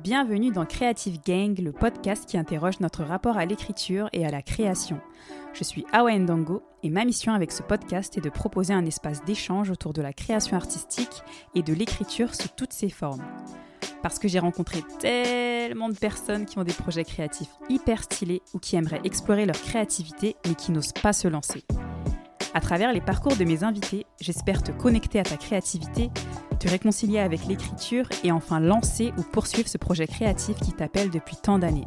Bienvenue dans Creative Gang, le podcast qui interroge notre rapport à l'écriture et à la création. Je suis Awa Ndango et ma mission avec ce podcast est de proposer un espace d'échange autour de la création artistique et de l'écriture sous toutes ses formes. Parce que j'ai rencontré tellement de personnes qui ont des projets créatifs hyper stylés ou qui aimeraient explorer leur créativité mais qui n'osent pas se lancer. À travers les parcours de mes invités, j'espère te connecter à ta créativité, te réconcilier avec l'écriture et enfin lancer ou poursuivre ce projet créatif qui t'appelle depuis tant d'années.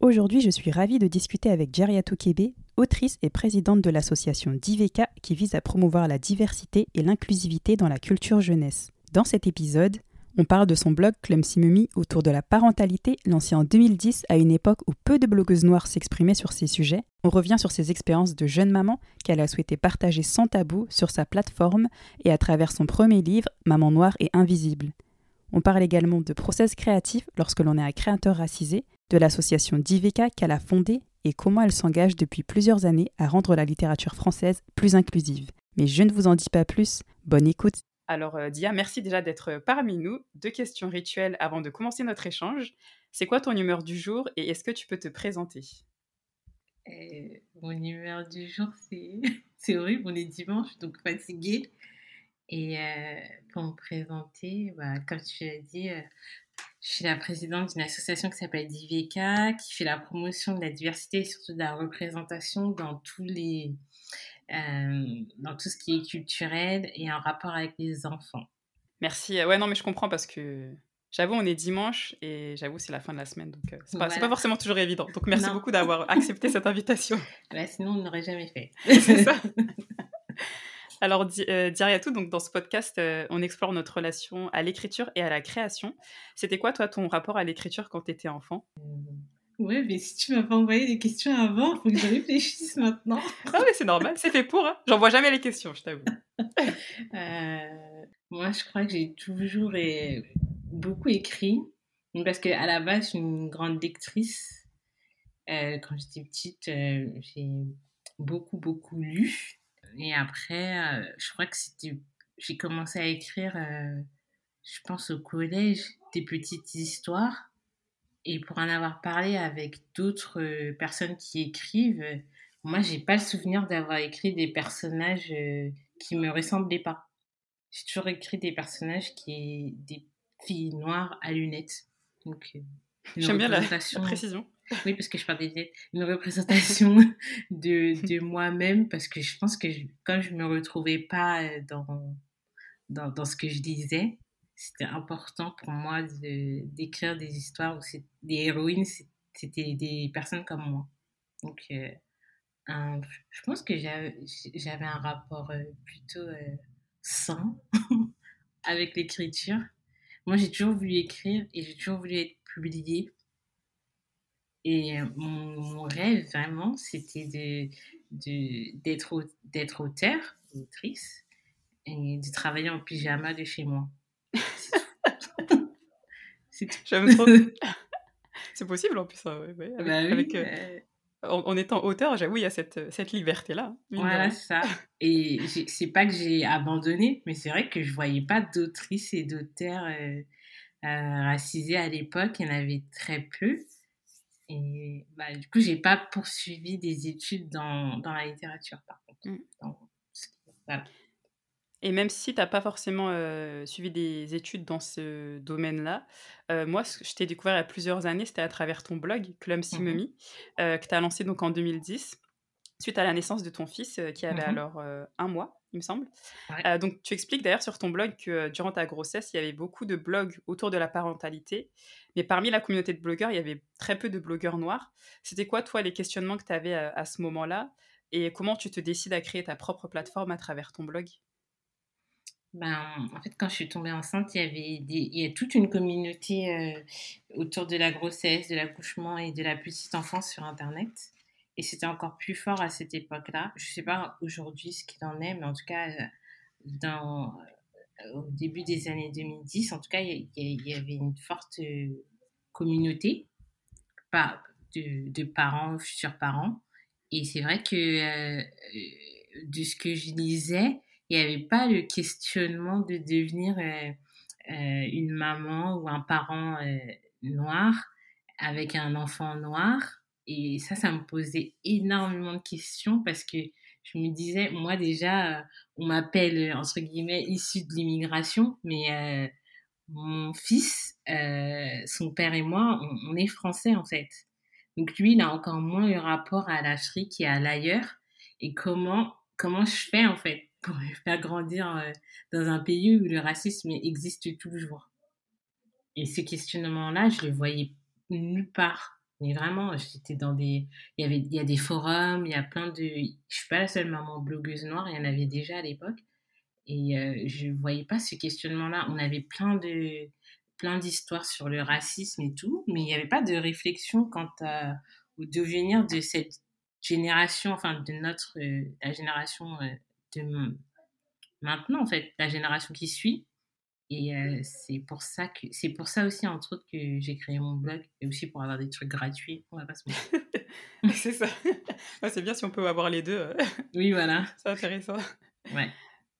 Aujourd'hui, je suis ravie de discuter avec Jeriatou Kebe, autrice et présidente de l'association Diveka qui vise à promouvoir la diversité et l'inclusivité dans la culture jeunesse. Dans cet épisode, on parle de son blog Clumsy autour de la parentalité lancé en 2010 à une époque où peu de blogueuses noires s'exprimaient sur ces sujets. On revient sur ses expériences de jeune maman qu'elle a souhaité partager sans tabou sur sa plateforme et à travers son premier livre Maman noire et invisible. On parle également de process créatif lorsque l'on est un créateur racisé, de l'association Diveka qu'elle a fondée et comment elle s'engage depuis plusieurs années à rendre la littérature française plus inclusive. Mais je ne vous en dis pas plus, bonne écoute alors, euh, Dia, merci déjà d'être parmi nous. Deux questions rituelles avant de commencer notre échange. C'est quoi ton humeur du jour et est-ce que tu peux te présenter? Euh, Mon humeur du jour, c'est, horrible. On est dimanche, donc fatiguée. Et euh, pour me présenter, bah, comme tu l'as dit, je suis la présidente d'une association qui s'appelle Diveka, qui fait la promotion de la diversité et surtout de la représentation dans tous les euh, dans tout ce qui est culturel et en rapport avec les enfants. Merci. Ouais, non, mais je comprends parce que j'avoue, on est dimanche et j'avoue, c'est la fin de la semaine, donc euh, c'est pas, pas, forcément toujours évident. Donc merci beaucoup d'avoir accepté cette invitation. Bah, sinon, on n'aurait jamais fait. c'est ça. Alors, euh, tout, donc dans ce podcast, euh, on explore notre relation à l'écriture et à la création. C'était quoi, toi, ton rapport à l'écriture quand tu étais enfant Ouais, mais si tu m'as pas envoyé des questions avant, il faut que je réfléchisse maintenant. ah mais c'est normal, c'est fait pour. Hein. J'envoie jamais les questions, je t'avoue. Euh, moi, je crois que j'ai toujours beaucoup écrit. Parce qu'à la base, je suis une grande lectrice. Euh, quand j'étais petite, euh, j'ai beaucoup, beaucoup lu. Et après, je crois que c'était... J'ai commencé à écrire, je pense, au collège, des petites histoires. Et pour en avoir parlé avec d'autres euh, personnes qui écrivent, euh, moi, j'ai pas le souvenir d'avoir écrit des personnages euh, qui me ressemblaient pas. J'ai toujours écrit des personnages qui des filles noires à lunettes. Donc, J'aime bien la, précision. Oui, parce que je parle des lunettes. Une représentation de, de moi-même, parce que je pense que quand je me retrouvais pas dans, dans, dans ce que je disais, c'était important pour moi d'écrire des histoires où des héroïnes, c'était des personnes comme moi. Donc, euh, je pense que j'avais un rapport euh, plutôt euh, sain avec l'écriture. Moi, j'ai toujours voulu écrire et j'ai toujours voulu être publiée. Et mon, rêve, vraiment, c'était d'être de, d'être auteur, autrice, et de travailler en pyjama de chez moi. J'aime trop. c'est possible en plus, hein, avec, bah euh, en, étant auteur, j'avoue, il y a cette, cette liberté-là. Hein, voilà, c'est ça. Et c'est pas que j'ai abandonné, mais c'est vrai que je voyais pas d'autrices et d'auteurs euh, euh, racisés à l'époque. Il y en avait très peu. Et bah, du coup, j'ai pas poursuivi des études dans, dans la littérature, par contre. Voilà. Et même si tu n'as pas forcément suivi des études dans ce domaine-là, moi, ce que je t'ai découvert il y a plusieurs années, c'était à travers ton blog, Clumsy mmh que tu as lancé donc en 2010, suite à la naissance de ton fils, qui avait mmh alors un mois, il me semble. donc, tu expliques d'ailleurs sur ton blog que durant ta grossesse, il y avait beaucoup de blogs autour de la parentalité, mais parmi la communauté de blogueurs, il y avait très peu de blogueurs noirs. C'était quoi, toi, les questionnements que tu avais à ce moment-là et comment tu te décides à créer ta propre plateforme à travers ton blog? Ben, en fait, quand je suis tombée enceinte, il y avait il y a toute une communauté euh, autour de la grossesse, de l'accouchement et de la petite enfance sur Internet. Et c'était encore plus fort à cette époque-là. Je ne sais pas aujourd'hui ce qu'il en est, mais en tout cas, euh, dans, euh, au début des années 2010, en tout cas, il y, avait une forte communauté de, de, parents, futurs parents. Et c'est vrai que de ce que je lisais, il n'y avait pas le questionnement de devenir euh, une maman ou un parent noir avec un enfant noir. Et ça, ça me posait énormément de questions parce que je me disais, moi déjà, on m'appelle, entre guillemets, issu de l'immigration, mais mon fils, son père et moi, on, on, est français en fait. Donc lui, il a encore moins le rapport à l'Afrique et à l'ailleurs. Et comment, comment je fais en fait? Pour faire grandir dans un pays où le racisme existe toujours Et ce questionnement-là, je le voyais nulle part. Mais vraiment, j'étais dans des. Il y, avait, il y a des forums, il y a plein de. Je suis pas la seule maman blogueuse noire, il y en avait déjà à l'époque. Et euh, je voyais pas ce questionnement-là. On avait plein de plein d'histoires sur le racisme et tout, mais il n'y avait pas de réflexion quant au devenir de cette génération, enfin de notre, euh, la génération euh, de maintenant en fait, la génération qui suit. Et euh, c'est pour ça que c'est pour ça aussi entre autres que j'ai créé mon blog et aussi pour avoir des trucs gratuits. On va pas se c'est ça. c'est bien si on peut avoir les deux. oui voilà. C'est intéressant. Ouais.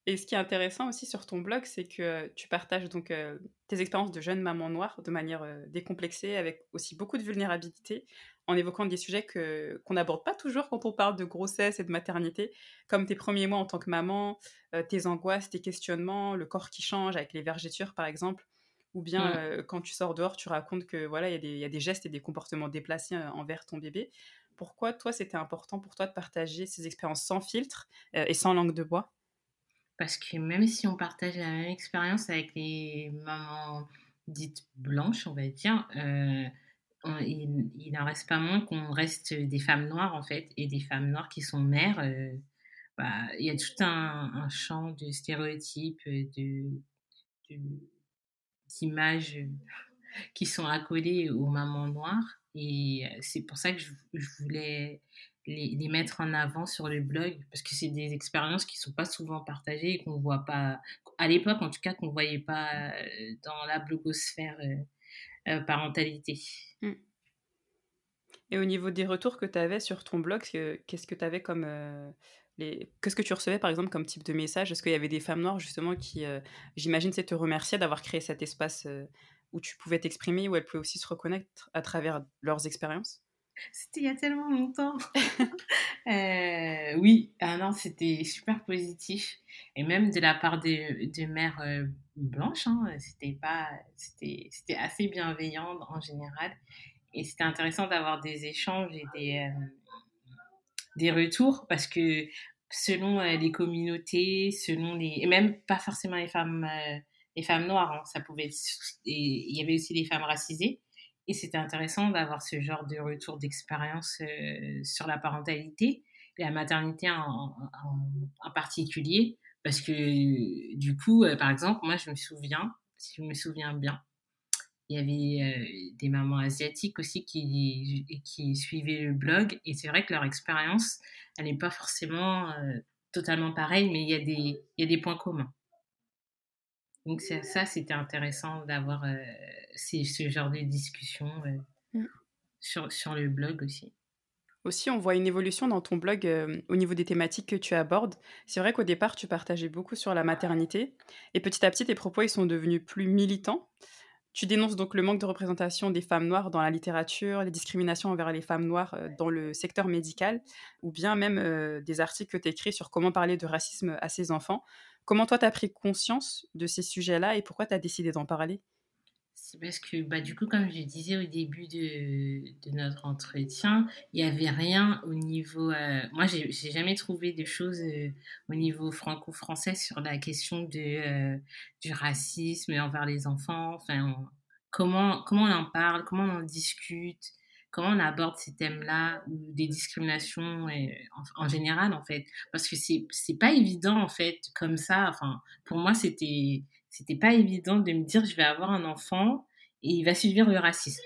Et ce qui est intéressant aussi sur ton blog, c'est que tu partages donc euh, tes expériences de jeune maman noire de manière euh, décomplexée, avec aussi beaucoup de vulnérabilité, en évoquant des sujets que qu'on n'aborde pas toujours quand on parle de grossesse et de maternité, comme tes premiers mois en tant que maman, euh, tes angoisses, tes questionnements, le corps qui change avec les vergetures par exemple, ou bien mmh. quand tu sors dehors, tu racontes que voilà, il y, y, a des gestes et des comportements déplacés envers ton bébé. Pourquoi toi c'était important pour toi de partager ces expériences sans filtre et sans langue de bois? Parce que même si on partage la même expérience avec les mamans dites blanches, on va dire, euh, il n'en reste pas moins qu'on reste des femmes noires en fait, et des femmes noires qui sont mères. Euh, bah, il y a tout un, champ de stéréotypes, de, d'images qui sont accolées aux mamans noires. Et euh, c'est pour ça que je, voulais les, mettre en avant sur le blog parce que c'est des expériences qui sont pas souvent partagées et qu'on voit pas à l'époque en tout cas qu'on voyait pas euh, dans la blogosphère euh, euh, parentalité. Mmh. Et au niveau des retours que tu avais sur ton blog, qu'est-ce que tu avais comme les... qu'est-ce que tu recevais par exemple comme type de message? Est-ce qu'il y avait des femmes noires justement qui, j'imagine, c'est te remercier d'avoir créé cet espace où tu pouvais t'exprimer, où elles pouvaient aussi se reconnaître à travers leurs expériences? C'était il y a tellement longtemps. euh, oui, ah non, c'était super positif. Et même de la part des, des mères euh, blanches, hein, c'était pas, c'était, c'était assez bienveillant en général. Et c'était intéressant d'avoir des échanges et des, euh, des retours parce que selon euh, les communautés, selon les, et même pas forcément les femmes, les femmes noires, hein, ça pouvait, il y avait aussi des femmes racisées et c'était intéressant d'avoir ce genre de retour d'expérience euh, sur la parentalité et la maternité en, particulier. Parce que du coup, euh, par exemple, moi, je me souviens, si je me souviens bien, il y avait euh, des mamans asiatiques aussi qui, qui suivaient le blog. Et c'est vrai que leur expérience, elle n'est pas forcément totalement pareille, mais il y, a des, il y a des points communs. Donc ça, c'était intéressant d'avoir euh, ce genre de discussion euh, mmh. sur, sur le blog aussi. Aussi, on voit une évolution dans ton blog euh, au niveau des thématiques que tu abordes. C'est vrai qu'au départ, tu partageais beaucoup sur la maternité, et petit à petit, tes propos ils sont devenus plus militants. Tu dénonces donc le manque de représentation des femmes noires dans la littérature, les discriminations envers les femmes noires dans le secteur médical, ou bien même des articles que tu écris sur comment parler de racisme à ses enfants. Comment toi, tu as pris conscience de ces sujets-là et pourquoi tu as décidé d'en parler? C'est parce que, bah, du coup, comme je disais au début de, de notre entretien, il n'y avait rien au niveau. Euh, moi, j'ai jamais trouvé de choses euh, au niveau franco-français sur la question de, euh, du racisme envers les enfants. Enfin, comment, comment on en parle, comment on en discute comment on aborde ces thèmes-là ou des discriminations en, général en fait parce que c'est pas évident en fait comme ça enfin pour moi c'était c'était pas évident de me dire je vais avoir un enfant et il va subir le racisme.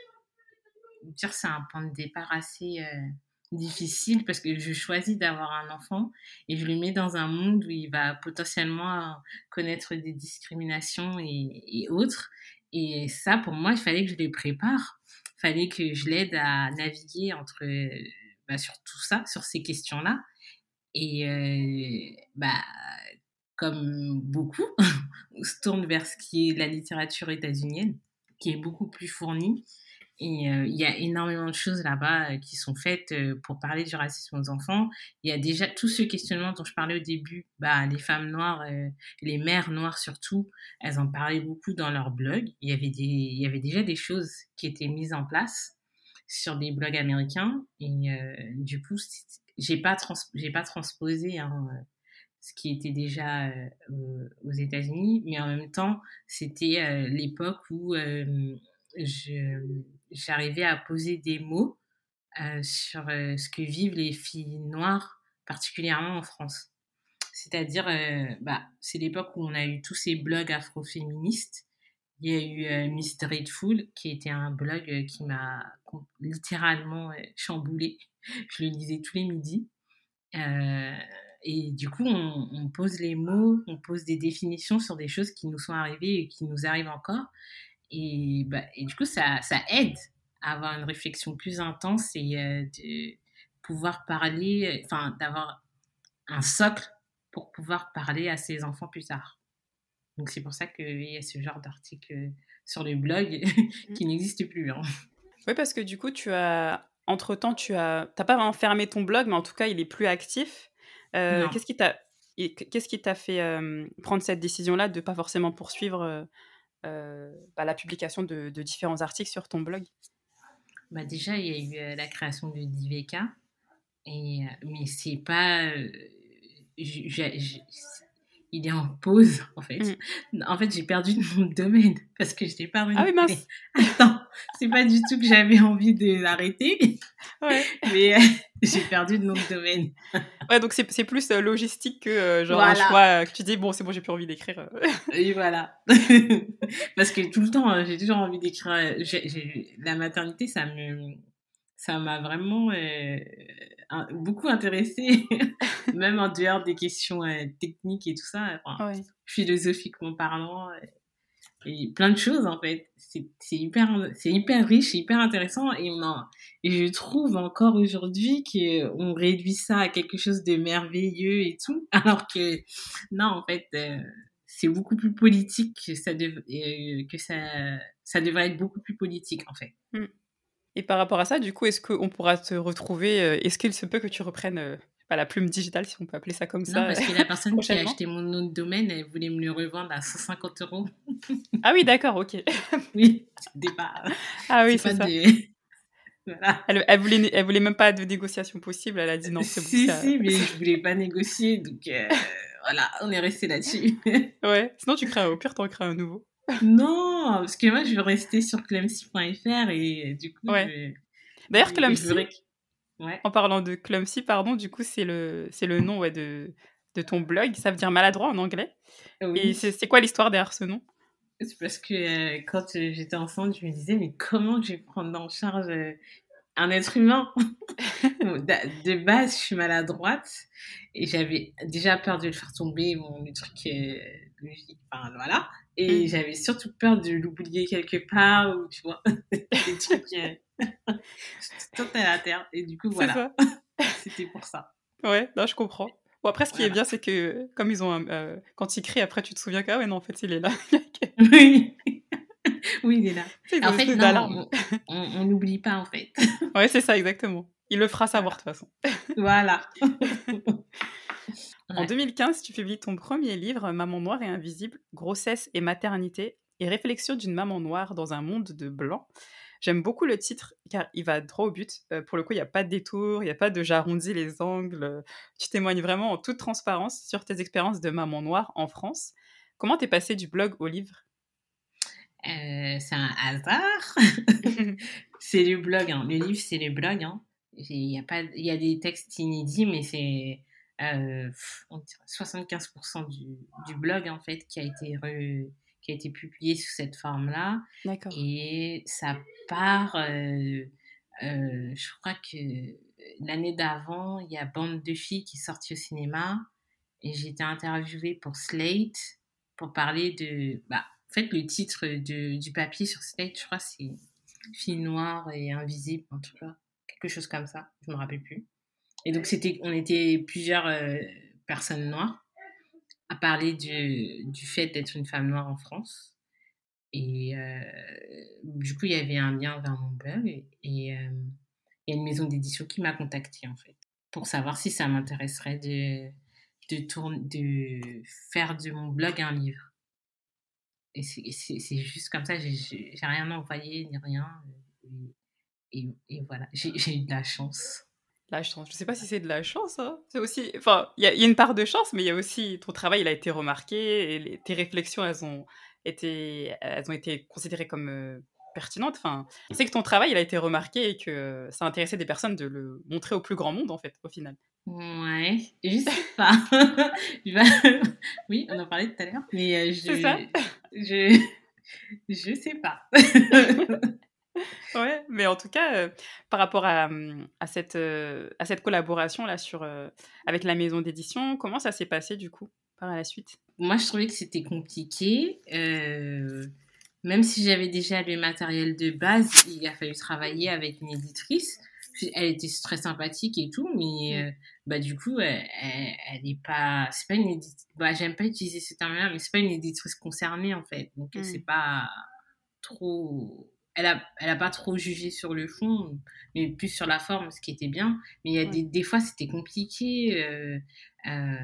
Dire c'est un point de départ assez euh, difficile parce que je choisis d'avoir un enfant et je le mets dans un monde où il va potentiellement connaître des discriminations et, autres. Et ça pour moi il fallait que je les prépare. Fallait que je l'aide à naviguer entre bah, sur tout ça, sur ces questions-là. Et euh, bah, comme beaucoup, se tourne vers ce qui est la littérature états-unienne, qui est beaucoup plus fournie. Et euh, il y a énormément de choses là-bas euh, qui sont faites euh, pour parler du racisme aux enfants. Il y a déjà tout ce questionnement dont je parlais au début. Bah, les femmes noires, les mères noires surtout, elles en parlaient beaucoup dans leur blog. Il y avait des, il y avait déjà des choses qui étaient mises en place sur des blogs américains. Et du coup, j'ai pas j'ai pas transposé hein, ce qui était déjà aux États-Unis, mais en même temps, c'était l'époque où j'arrivais à poser des mots euh, sur euh, ce que vivent les filles noires, particulièrement en France. C'est-à-dire, euh, bah, c'est l'époque où on a eu tous ces blogs afroféministes. Il y a eu Miss Dreadful, qui était un blog qui m'a littéralement chamboulé. Je le lisais tous les midis. Et du coup, on, on, pose les mots, on pose des définitions sur des choses qui nous sont arrivées et qui nous arrivent encore. Et, bah, et du coup, ça, ça aide à avoir une réflexion plus intense et euh, de pouvoir parler, enfin, d'avoir un socle pour pouvoir parler à ses enfants plus tard. Donc, c'est pour ça qu'il y a ce genre d'article sur le blog mmh. qui n'existe plus. Hein. Oui, parce que du coup, tu as, entre-temps, tu as, t'as pas vraiment fermé ton blog, mais en tout cas, il est plus actif. Euh, qu'est-ce qui t'a, qu'est-ce qui t'a fait euh, prendre cette décision-là de pas forcément poursuivre euh, bah, la publication de, différents articles sur ton blog? Bah Déjà, il y a eu la création de DVK, et, mais c'est pas. il est en pause, en fait. Mmh. En fait, j'ai perdu mon domaine parce que je n'ai pas Ah oui, mince Attends, c'est pas du tout que j'avais envie de l'arrêter. Ouais. Mais j'ai perdu de nom de domaine. ouais, donc c'est plus euh, logistique que euh, genre un choix euh, que tu dis, bon, c'est bon, j'ai plus envie d'écrire. Et voilà. Parce que tout le temps, j'ai toujours envie d'écrire. La maternité, ça me ça m'a vraiment beaucoup intéressée, même en dehors des questions techniques et tout ça, philosophiquement parlant plein de choses en fait. C'est hyper, c'est hyper riche, hyper intéressant et, et je trouve encore aujourd'hui qu'on réduit ça à quelque chose de merveilleux et tout, alors que non en fait euh, c'est beaucoup plus politique que ça, euh, que ça, ça devrait être beaucoup plus politique en fait. Mmh. Et par rapport à ça, du coup, est-ce qu'on pourra te retrouver euh, Est-ce qu'il se peut que tu reprennes la plume digitale, si on peut appeler ça comme ça. Non, parce que la personne qui a acheté mon nom de domaine, elle voulait me le revendre à 150 euros. ah oui, d'accord, ok. oui, départ. Ah oui, c'est ça. Voilà. Elle, elle, voulait, elle voulait même pas de négociation possible, elle a dit non, c'est bon. Si, si, mais je voulais pas négocier, donc euh, voilà, on est resté là-dessus. ouais, sinon tu crées, au pire, en crées un nouveau. non, parce que moi je veux rester sur clemsy.fr et du coup. Ouais. D'ailleurs, En parlant de clumsy, pardon, du coup, c'est le, c'est le nom ouais, de, de ton blog. Ça veut dire maladroit en anglais. Et c'est quoi l'histoire derrière ce nom? C'est parce que euh, quand j'étais enfant, je me disais, mais comment je vais prendre en charge euh, un être humain? De base, je suis maladroite et j'avais déjà peur de le faire tomber, mon le truc euh, logique. Enfin, voilà. Et mm. j'avais surtout peur de l'oublier quelque part ou tu vois, des trucs. Tout est à terre. Et du coup, voilà. C'était pour ça. Ouais, là, je comprends. Bon, après, ce qui est bien, c'est que comme ils ont. Euh, quand ils crient, après, tu te souviens que, ah ouais, non, en fait, il est là. oui. oui, il est là. En fait, on n'oublie pas, en fait. ouais, c'est ça, exactement. Il le fera savoir, de toute façon. voilà. En 2015, tu publies ton premier livre, Maman noire et invisible, grossesse et maternité, et réflexion d'une maman noire dans un monde de blanc. J'aime beaucoup le titre car il va droit au but. Euh, pour le coup, il n'y a pas de détour, il n'y a pas de j'arrondis les angles. Tu témoignes vraiment en toute transparence sur tes expériences de maman noire en France. Comment t'es passé du blog au livre? Euh, C'est un hasard. c'est le blog. Hein. Le livre, c'est le blog. Hein. Il y, a pas, il y a des textes inédits, mais c'est euh, 75% du, du, blog en fait qui a été re, qui a été publié sous cette forme-là. Et ça part, euh, euh, je crois que l'année d'avant, il y a Bande de filles qui est sortie au cinéma et j'ai été interviewée pour Slate pour parler de... Bah, en fait, le titre de, du papier sur Slate, je crois, c'est Filles noires et invisibles, en tout cas. Quelque chose comme ça, je me rappelle plus. Et donc, c'était, on était plusieurs euh, personnes noires à parler du, du fait d'être une femme noire en France. Et euh, du coup, il y avait un lien vers mon blog et, euh, il y a une maison d'édition qui m'a contactée en fait pour savoir si ça m'intéresserait de, de, de faire de mon blog un livre. Et c'est juste comme ça, j'ai rien envoyé ni rien. Et, et, voilà, j'ai eu de la chance. La chance, je sais pas si c'est de la chance. Hein. C'est aussi, enfin, il y, y, a une part de chance, mais il y a aussi ton travail, il a été remarqué et tes réflexions, elles ont été, elles ont été considérées comme euh, pertinentes. Enfin, c'est que ton travail, il a été remarqué et que ça intéressait des personnes de le montrer au plus grand monde, en fait, au final. Ouais, je sais pas. oui, on en parlait tout à l'heure, mais euh, je, c'est ça je, je sais pas. ouais, mais en tout cas, euh, par rapport à, hum, à cette, à cette collaboration là sur, avec la maison d'édition, comment ça s'est passé du coup par la suite? Moi, je trouvais que c'était compliqué. Même si j'avais déjà le matériel de base, il a fallu travailler avec une éditrice. Elle était très sympathique et tout, mais mm. euh, bah, du coup, elle, n'est pas. C'est pas une éditrice. Bah, j'aime pas utiliser ce terme-là, mais c'est pas une éditrice concernée en fait. Donc, mm. c'est pas trop. Elle a, elle a pas trop jugé sur le fond, mais plus sur la forme, ce qui était bien. Mais il y a des, des fois, c'était compliqué. Euh, euh,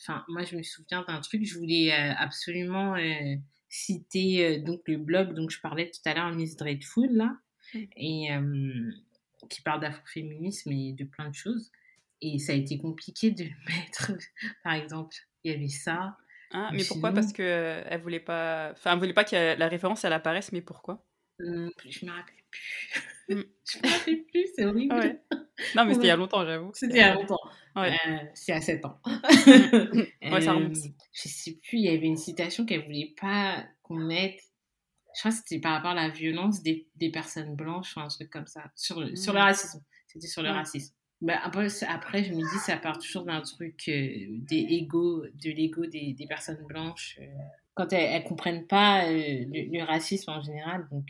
enfin, moi, je me souviens d'un truc, je voulais euh, absolument euh, citer donc le blog dont je parlais tout à l'heure, Miss Dreadful, là, et qui parle d'afroféminisme et de plein de choses. Et ça a été compliqué de le mettre, par exemple. Il y avait ça. Ah, mais pourquoi? Parce qu'elle elle voulait pas. Enfin, elle voulait pas que la référence elle apparaisse, mais pourquoi? Mmh, Je me rappelle plus. Mmh. je me rappelle plus, c'est horrible. Non, mais c'était il y a longtemps, j'avoue. C'était il y a longtemps. Euh, c'est à 7 ans. ouais, ça remonte. Euh, je sais plus, il y avait une citation qu'elle voulait pas qu'on mette. Je crois que c'était par rapport à la violence des, des personnes blanches ou un truc comme ça. Sur, sur le mmh. racisme. C'était sur le racisme. Bah, après, après, je me dis, ça part toujours d'un truc euh, des égos, de l'ego des, des, personnes blanches. Quand elles, ne comprennent pas le, racisme en général, donc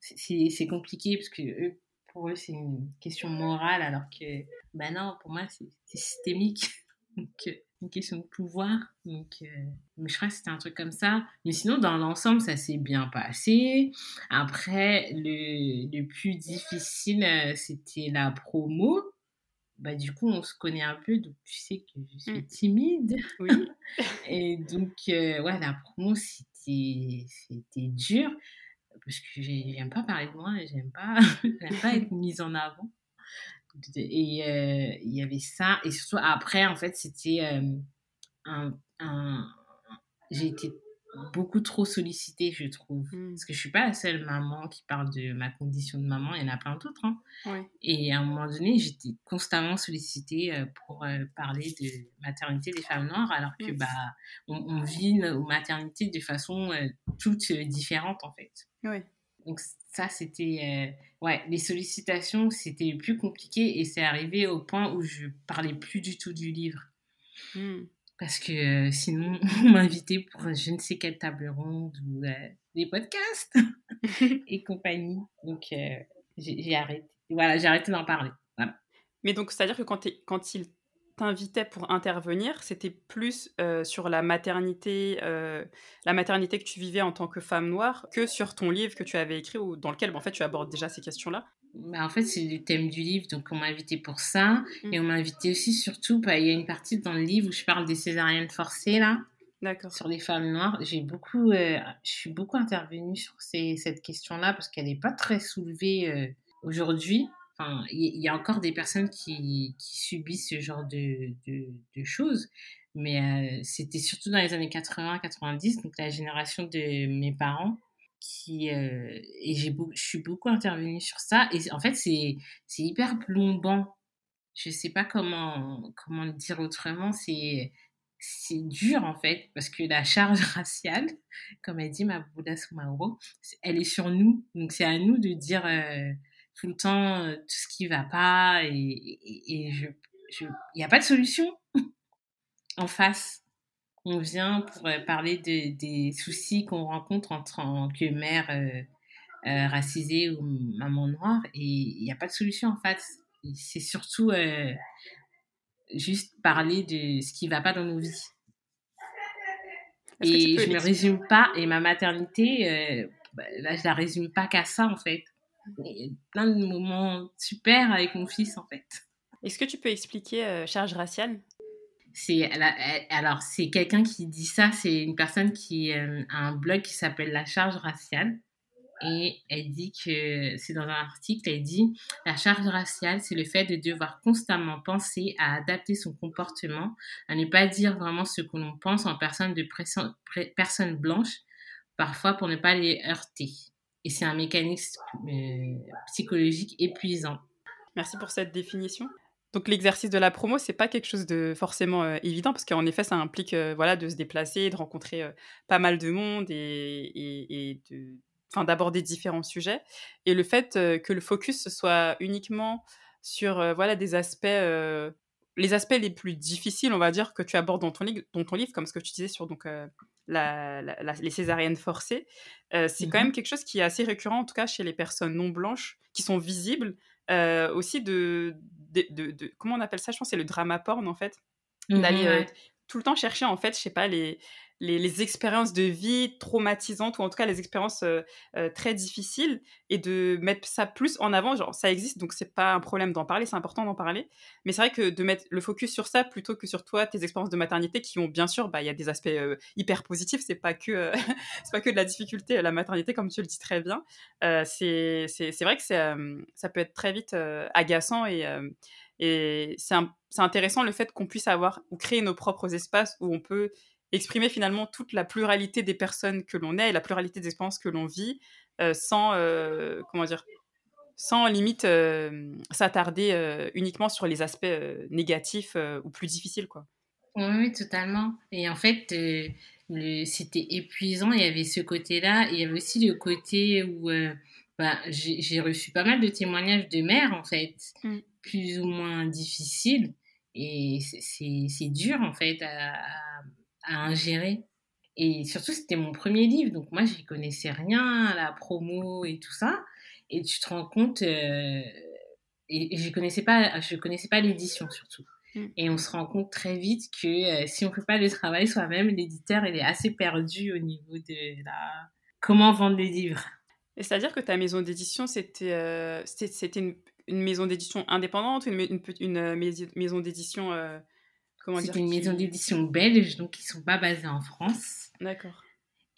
c'est compliqué parce que eux, pour eux, c'est une question morale, alors que, ben non, pour moi, c'est systémique. Donc, euh, une question de pouvoir. Donc, euh, mais je crois que c'était un truc comme ça. Mais sinon, dans l'ensemble, ça s'est bien passé. Après, le, le plus difficile, euh, c'était la promo. Bah, du coup, on se connaît un peu, donc tu sais que je suis mmh. timide. Oui. Et donc, ouais, la promo, c'était dur parce que j'aime pas parler de moi j'aime pas, pas être mise en avant. Et euh, il y avait ça. Et surtout, après, en fait, c'était euh, un, un j'ai été beaucoup trop sollicitée, je trouve. Mmh. Parce que je suis pas la seule maman qui parle de ma condition de maman, il y en a plein d'autres. Hein. Et à un moment donné, j'étais constamment sollicitée euh, pour euh, parler de maternité des femmes noires, alors que bah, on, vit nos maternités de façon euh, toutes différentes, en fait. Donc ça, c'était... ouais, les sollicitations, c'était plus compliqué et c'est arrivé au point où je parlais plus du tout du livre. Mmh parce que sinon, on m'invitait pour je ne sais quelle table ronde ou des podcasts et compagnie. Donc, j'ai arrêté. Voilà, j'ai arrêté d'en parler. Mais donc, c'est-à-dire que quand, quand il t'invitait pour intervenir, c'était plus sur la maternité, la maternité que tu vivais en tant que femme noire, que sur ton livre que tu avais écrit ou dans lequel, en fait, tu abordes déjà ces questions-là? Bah, en fait, c'est le thème du livre, donc on m'a invité pour ça. Mm. Et on m'a invité aussi, surtout, bah, il y a une partie dans le livre où je parle des césariennes forcées, là. D'accord. Sur les femmes noires. J'ai beaucoup, euh, je suis beaucoup intervenue sur ces, cette question-là parce qu'elle n'est pas très soulevée euh, aujourd'hui. Enfin, il y, a encore des personnes qui, qui subissent ce genre de, de, de choses. Mais euh, c'était surtout dans les années 80-90, donc la génération de mes parents qui euh, et j'ai je suis beaucoup intervenue sur ça et en fait c'est c'est hyper plombant. Je sais pas comment comment le dire autrement c'est c'est dur en fait parce que la charge raciale comme elle dit ma Mauro elle est sur nous. Donc c'est à nous de dire euh, tout le temps euh, tout ce qui va pas et, et, et je il n'y a pas de solution en face on vient pour euh, parler de, des soucis qu'on rencontre en tant que mère euh, euh, racisée ou maman noire et il n'y a pas de solution en fait. C'est surtout juste parler de ce qui ne va pas dans nos vies. Et je ne me résume pas, et ma maternité, bah, là, je la résume pas qu'à ça, en fait. Il y a plein de moments super avec mon fils, en fait. Est-ce que tu peux expliquer charge raciale? C'est alors c'est quelqu'un qui dit ça, c'est une personne qui euh, a un blog qui s'appelle La charge raciale et elle dit que c'est dans un article, elle dit la charge raciale, c'est le fait de devoir constamment penser à adapter son comportement, à ne pas dire vraiment ce que l'on pense en personne de personnes blanches, parfois pour ne pas les heurter. Et c'est un mécanisme euh, psychologique épuisant. Merci pour cette définition. Donc l'exercice de la promo, c'est pas quelque chose de forcément euh, évident parce qu'en effet, ça implique euh, voilà de se déplacer, de rencontrer pas mal de monde et, et, et de enfin d'aborder différents sujets. Et le fait que le focus soit uniquement sur voilà des aspects les aspects les plus difficiles on va dire que tu abordes dans ton, livre, dans ton livre comme ce que tu disais sur donc la, les césariennes forcées c'est quand même mmh quelque chose qui est assez récurrent en tout cas chez les personnes non blanches qui sont visibles aussi de, de, comment on appelle ça? Je pense c'est le drama porn en fait. Mmh d'aller tout le temps chercher en fait je sais pas les les, expériences de vie traumatisantes ou en tout cas les expériences euh, euh, très difficiles et de mettre ça plus en avant. Genre, ça existe, donc c'est pas un problème d'en parler, c'est important d'en parler. Mais c'est vrai que de mettre le focus sur ça plutôt que sur toi, tes expériences de maternité qui ont bien sûr, bah, il y a des aspects euh, hyper positifs, c'est pas que pas que de la difficulté, la maternité, comme tu le dis très bien. c'est vrai que ça peut être très vite agaçant et. et c'est intéressant le fait qu'on puisse avoir ou créer nos propres espaces où on peut exprimer finalement toute la pluralité des personnes que l'on est et la pluralité des expériences que l'on vit euh, sans, euh, comment dire, sans limite euh, s'attarder uniquement sur les aspects négatifs ou plus difficiles. Quoi. Oui, totalement. Et en fait, c'était épuisant. Il y avait ce côté-là. Il y avait aussi le côté où bah, j'ai reçu pas mal de témoignages de mères, en fait, mmh. plus ou moins difficiles. Et c'est dur, en fait, à à ingérer. Et surtout, c'était mon premier livre, donc moi, je connaissais rien à la promo et tout ça. Et tu te rends compte, euh, et, je connaissais pas, je connaissais pas l'édition surtout. Mm. Et on se rend compte très vite que euh, si on fait pas le travail soi-même, l'éditeur, il est assez perdu au niveau de la comment vendre les livres. Et c'est-à-dire que ta maison d'édition, c'était euh, c'était une, une, maison d'édition indépendante, une, une, une maison d'édition c'est une maison d'édition belge, donc ils sont pas basés en France. D'accord.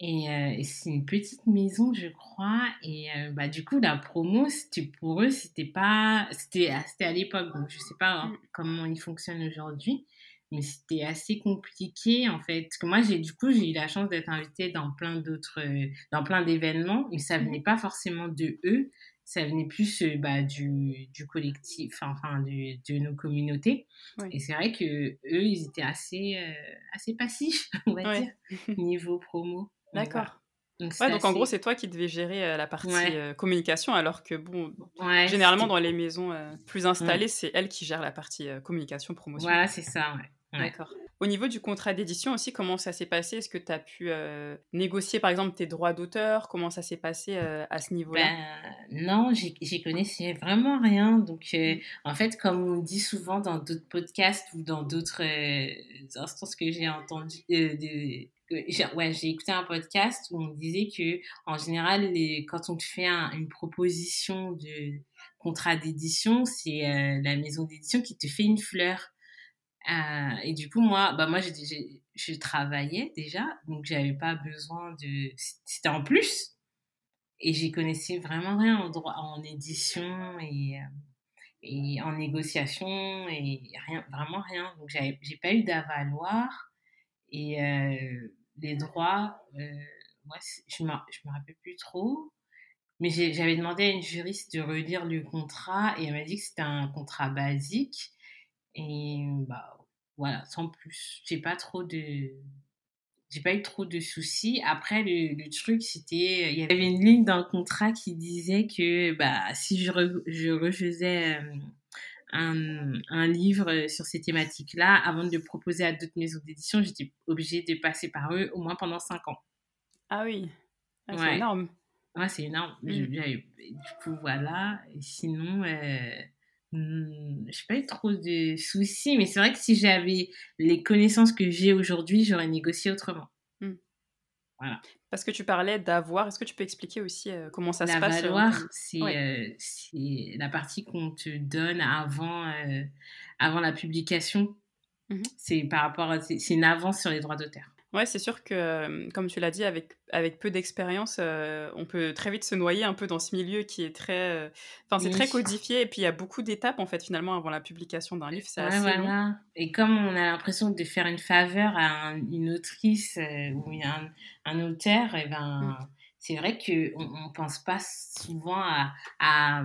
Et, euh, c'est une petite maison, je crois. Et euh, bah, du coup, la promo, c'était pour eux, c'était pas. C'était à l'époque, donc je sais pas hein, mm. comment ils fonctionnent aujourd'hui. Mais c'était assez compliqué, en fait. Parce que moi, j'ai du coup, j'ai eu la chance d'être invitée dans plein d'autres. dans plein d'événements. Mais ça mm. venait pas forcément de eux ça venait plus euh, bah, du, du, collectif, enfin, du, de nos communautés. Et c'est vrai que eux, ils étaient assez, euh, assez passifs, on va dire, niveau promo. D'accord. Donc, donc en gros, c'est toi qui devais gérer euh, la partie communication, alors que, bon, généralement, dans les maisons plus installées, c'est elle qui gère la partie communication, promotion. Voilà, c'est ça. D'accord. Au niveau du contrat d'édition aussi, comment ça s'est passé? Est-ce que tu as pu euh, négocier par exemple tes droits d'auteur? Comment ça s'est passé euh, à ce niveau-là? Ben, Non, j'y connaissais vraiment rien. Donc euh, mmh. en fait, comme on dit souvent dans d'autres podcasts ou dans d'autres instances que j'ai entendues, ouais, j'ai écouté un podcast où on disait que en général, les, quand on te fait une proposition de contrat d'édition, c'est la maison d'édition qui te fait une fleur. Euh, et du coup, moi, bah moi, j'ai, je travaillais déjà, donc j'avais pas besoin de. C'était en plus. Et j'y connaissais vraiment rien en, droit, en édition et, euh, et en négociation et rien, vraiment rien. Donc j'ai pas eu d'avaloir. Et euh, les droits, moi, je me, je me rappelle plus trop. Mais j'avais demandé à une juriste de relire le contrat et elle m'a dit que c'était un contrat basique et bah voilà, sans plus. J'ai pas trop de j'ai pas eu trop de soucis. Après, le, le truc, c'était, il y avait une ligne dans le contrat qui disait que bah, si je, je refaisais euh, un, un, livre sur ces thématiques-là, avant de le proposer à d'autres maisons d'édition, j'étais obligée de passer par eux au moins pendant cinq ans. Ah oui, ah, c'est énorme. Ouais, c'est énorme. Mmh. Du coup, voilà. Et sinon, euh, Mmh, je n'ai pas eu trop de soucis, mais c'est vrai que si j'avais les connaissances que j'ai aujourd'hui, j'aurais négocié autrement. Mmh. Voilà. Parce que tu parlais d'avoir, est-ce que tu peux expliquer aussi comment ça la se passe La valoir, c'est la partie qu'on te donne avant, avant la publication. Mmh c'est par rapport c'est une avance sur les droits d'auteur. Ouais, c'est sûr que, comme tu l'as dit, avec, avec peu d'expérience, on peut très vite se noyer un peu dans ce milieu qui est très. Enfin, c'est très codifié, et puis il y a beaucoup d'étapes, en fait, finalement, avant la publication d'un livre. C'est ouais, assez voilà. Et comme on a l'impression de faire une faveur à une autrice ou un, un auteur, et ben. Mmh. C'est vrai qu'on ne pense pas souvent à, à,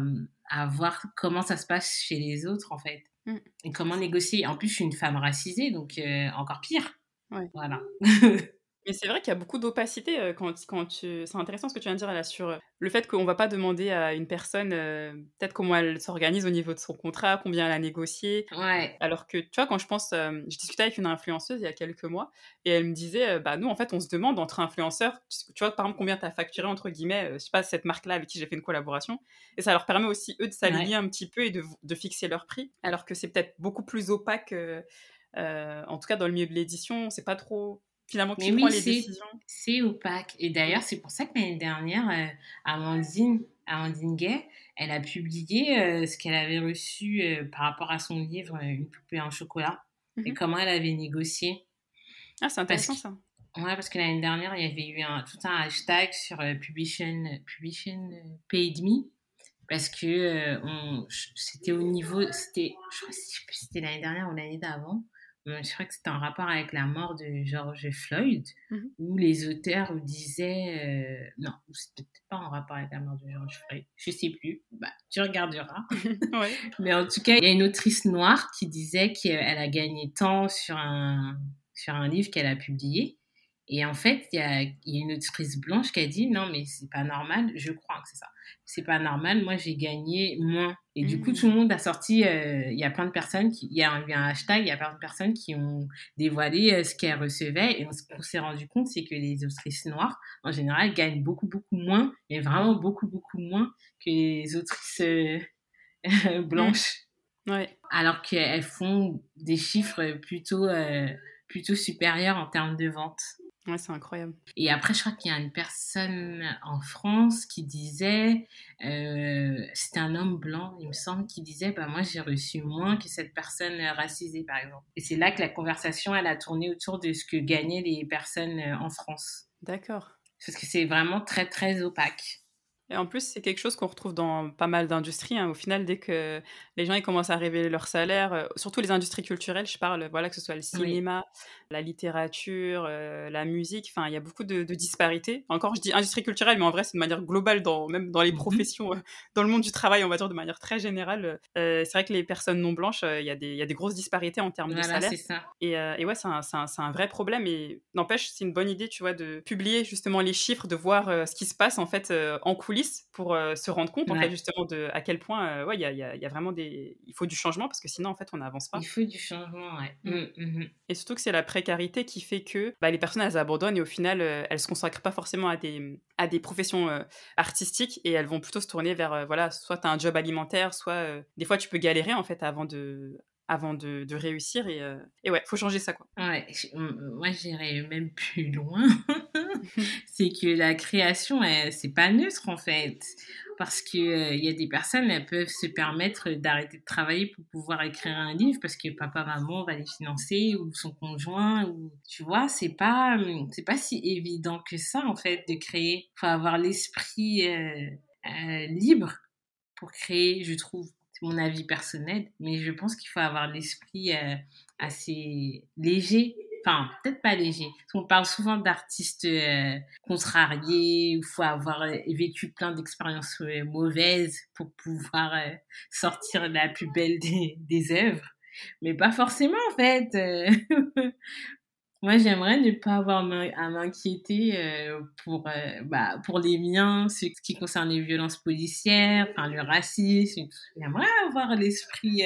à voir comment ça se passe chez les autres, en fait. Mmh. Et comment négocier. En plus, je suis une femme racisée, donc encore pire. Ouais. Voilà. Mais c'est vrai qu'il y a beaucoup d'opacité quand, quand tu... C'est intéressant ce que tu viens de dire là sur le fait qu'on ne va pas demander à une personne peut-être comment elle s'organise au niveau de son contrat, combien elle a négocié. Ouais. Alors que, tu vois, quand je pense... je discutais avec une influenceuse il y a quelques mois et elle me disait, bah nous, en fait, on se demande entre influenceurs, tu vois, par exemple, combien tu as facturé, entre guillemets, je sais pas, cette marque-là avec qui j'ai fait une collaboration. Et ça leur permet aussi, eux, de s'aligner un petit peu et de, de, fixer leur prix. Alors que c'est peut-être beaucoup plus opaque... Euh, en tout cas, dans le milieu de l'édition, c'est pas trop finalement qui prend les décisions. C'est opaque. Et d'ailleurs, c'est pour ça que l'année dernière, euh, Amandine, Amandine Gay, elle a publié euh, ce qu'elle avait reçu par rapport à son livre Une poupée en chocolat et mmh comment elle avait négocié. Ah, c'est intéressant ça. Ouais, parce que l'année dernière, il y avait eu un, tout un hashtag sur Publication, Publication Paid Me parce que c'était au niveau, c'était, je crois que c'était l'année dernière ou l'année d'avant, je crois que c'était en rapport avec la mort de George Floyd, mmh où les auteurs disaient, euh, non, c'était peut-être pas en rapport avec la mort de George Floyd, je sais plus, bah, tu regarderas. Mais en tout cas, il y a une autrice noire qui disait qu'elle a gagné tant sur un, sur un livre qu'elle a publié. Et en fait, il y a, y a, une autrice blanche qui a dit non, mais c'est pas normal, je crois que c'est ça c'est pas normal, moi j'ai gagné moins. Et du coup, tout le mmh. monde a sorti, euh, il y a plein de personnes, il y a eu un hashtag, il y a plein de personnes qui ont dévoilé euh, ce qu'elles recevaient. Et ce qu'on s'est rendu compte, c'est que les autrices noires, en général, gagnent beaucoup, beaucoup moins, mais vraiment beaucoup, beaucoup moins que les autrices euh, blanches. Mmh. Ouais. Alors qu'elles font des chiffres plutôt, plutôt supérieurs en termes de vente. Ouais, c'est incroyable. Et après, je crois qu'il y a une personne en France qui disait, euh, c'était un homme blanc, il me semble, qui disait, bah moi j'ai reçu moins que cette personne racisée, par exemple. Et c'est là que la conversation, elle a tourné autour de ce que gagnaient les personnes euh, en France. D'accord. Parce que c'est vraiment très, très opaque. Et en plus, c'est quelque chose qu'on retrouve dans pas mal d'industries. Hein. Au final, dès que les gens ils commencent à révéler leur salaire, euh, surtout les industries culturelles, je parle, voilà, que ce soit le cinéma, la littérature, euh, la musique, enfin, il y a beaucoup de, disparités. Encore, je dis industrie culturelle, mais en vrai, c'est de manière globale, dans, même dans les mmh professions, euh, dans le monde du travail, on va dire de manière très générale. c'est vrai que les personnes non blanches, il y, a des, y a des grosses disparités en termes de salaire. Ça. Et, et, ouais, c'est un, un, un, vrai problème. Et n'empêche, c'est une bonne idée, tu vois, de publier justement les chiffres, de voir ce qui se passe en fait en coulisses pour euh, se rendre compte en fait justement de à quel point euh, ouais il y a, y a, vraiment des il faut du changement parce que sinon en fait on n'avance pas il faut du changement ouais mmh. Mmh, mmh. et surtout que c'est la précarité qui fait que bah, les personnes elles abandonnent et au final euh, elles se consacrent pas forcément à des à des professions artistiques et elles vont plutôt se tourner vers voilà soit tu as un job alimentaire soit des fois tu peux galérer en fait avant de avant de, de réussir et, et ouais faut changer ça quoi ouais moi j'irais même plus loin c'est que la création, c'est pas neutre en fait. Parce qu'il il y a des personnes, elles peuvent se permettre d'arrêter de travailler pour pouvoir écrire un livre parce que papa, maman va les financer ou son conjoint. ou Tu vois, c'est pas, c'est pas si évident que ça en fait de créer. faut avoir l'esprit euh, euh, libre pour créer, je trouve. C'est mon avis personnel, mais je pense qu'il faut avoir l'esprit euh, assez léger enfin peut-être pas léger. On parle souvent d'artistes euh, contrariés, il faut avoir euh, vécu plein d'expériences mauvaises pour pouvoir sortir la plus belle des œuvres. Mais pas forcément en fait. Moi, j'aimerais ne pas avoir à m'inquiéter pour, bah, pour les miens, ce qui concerne les violences policières, enfin le racisme. J'aimerais avoir l'esprit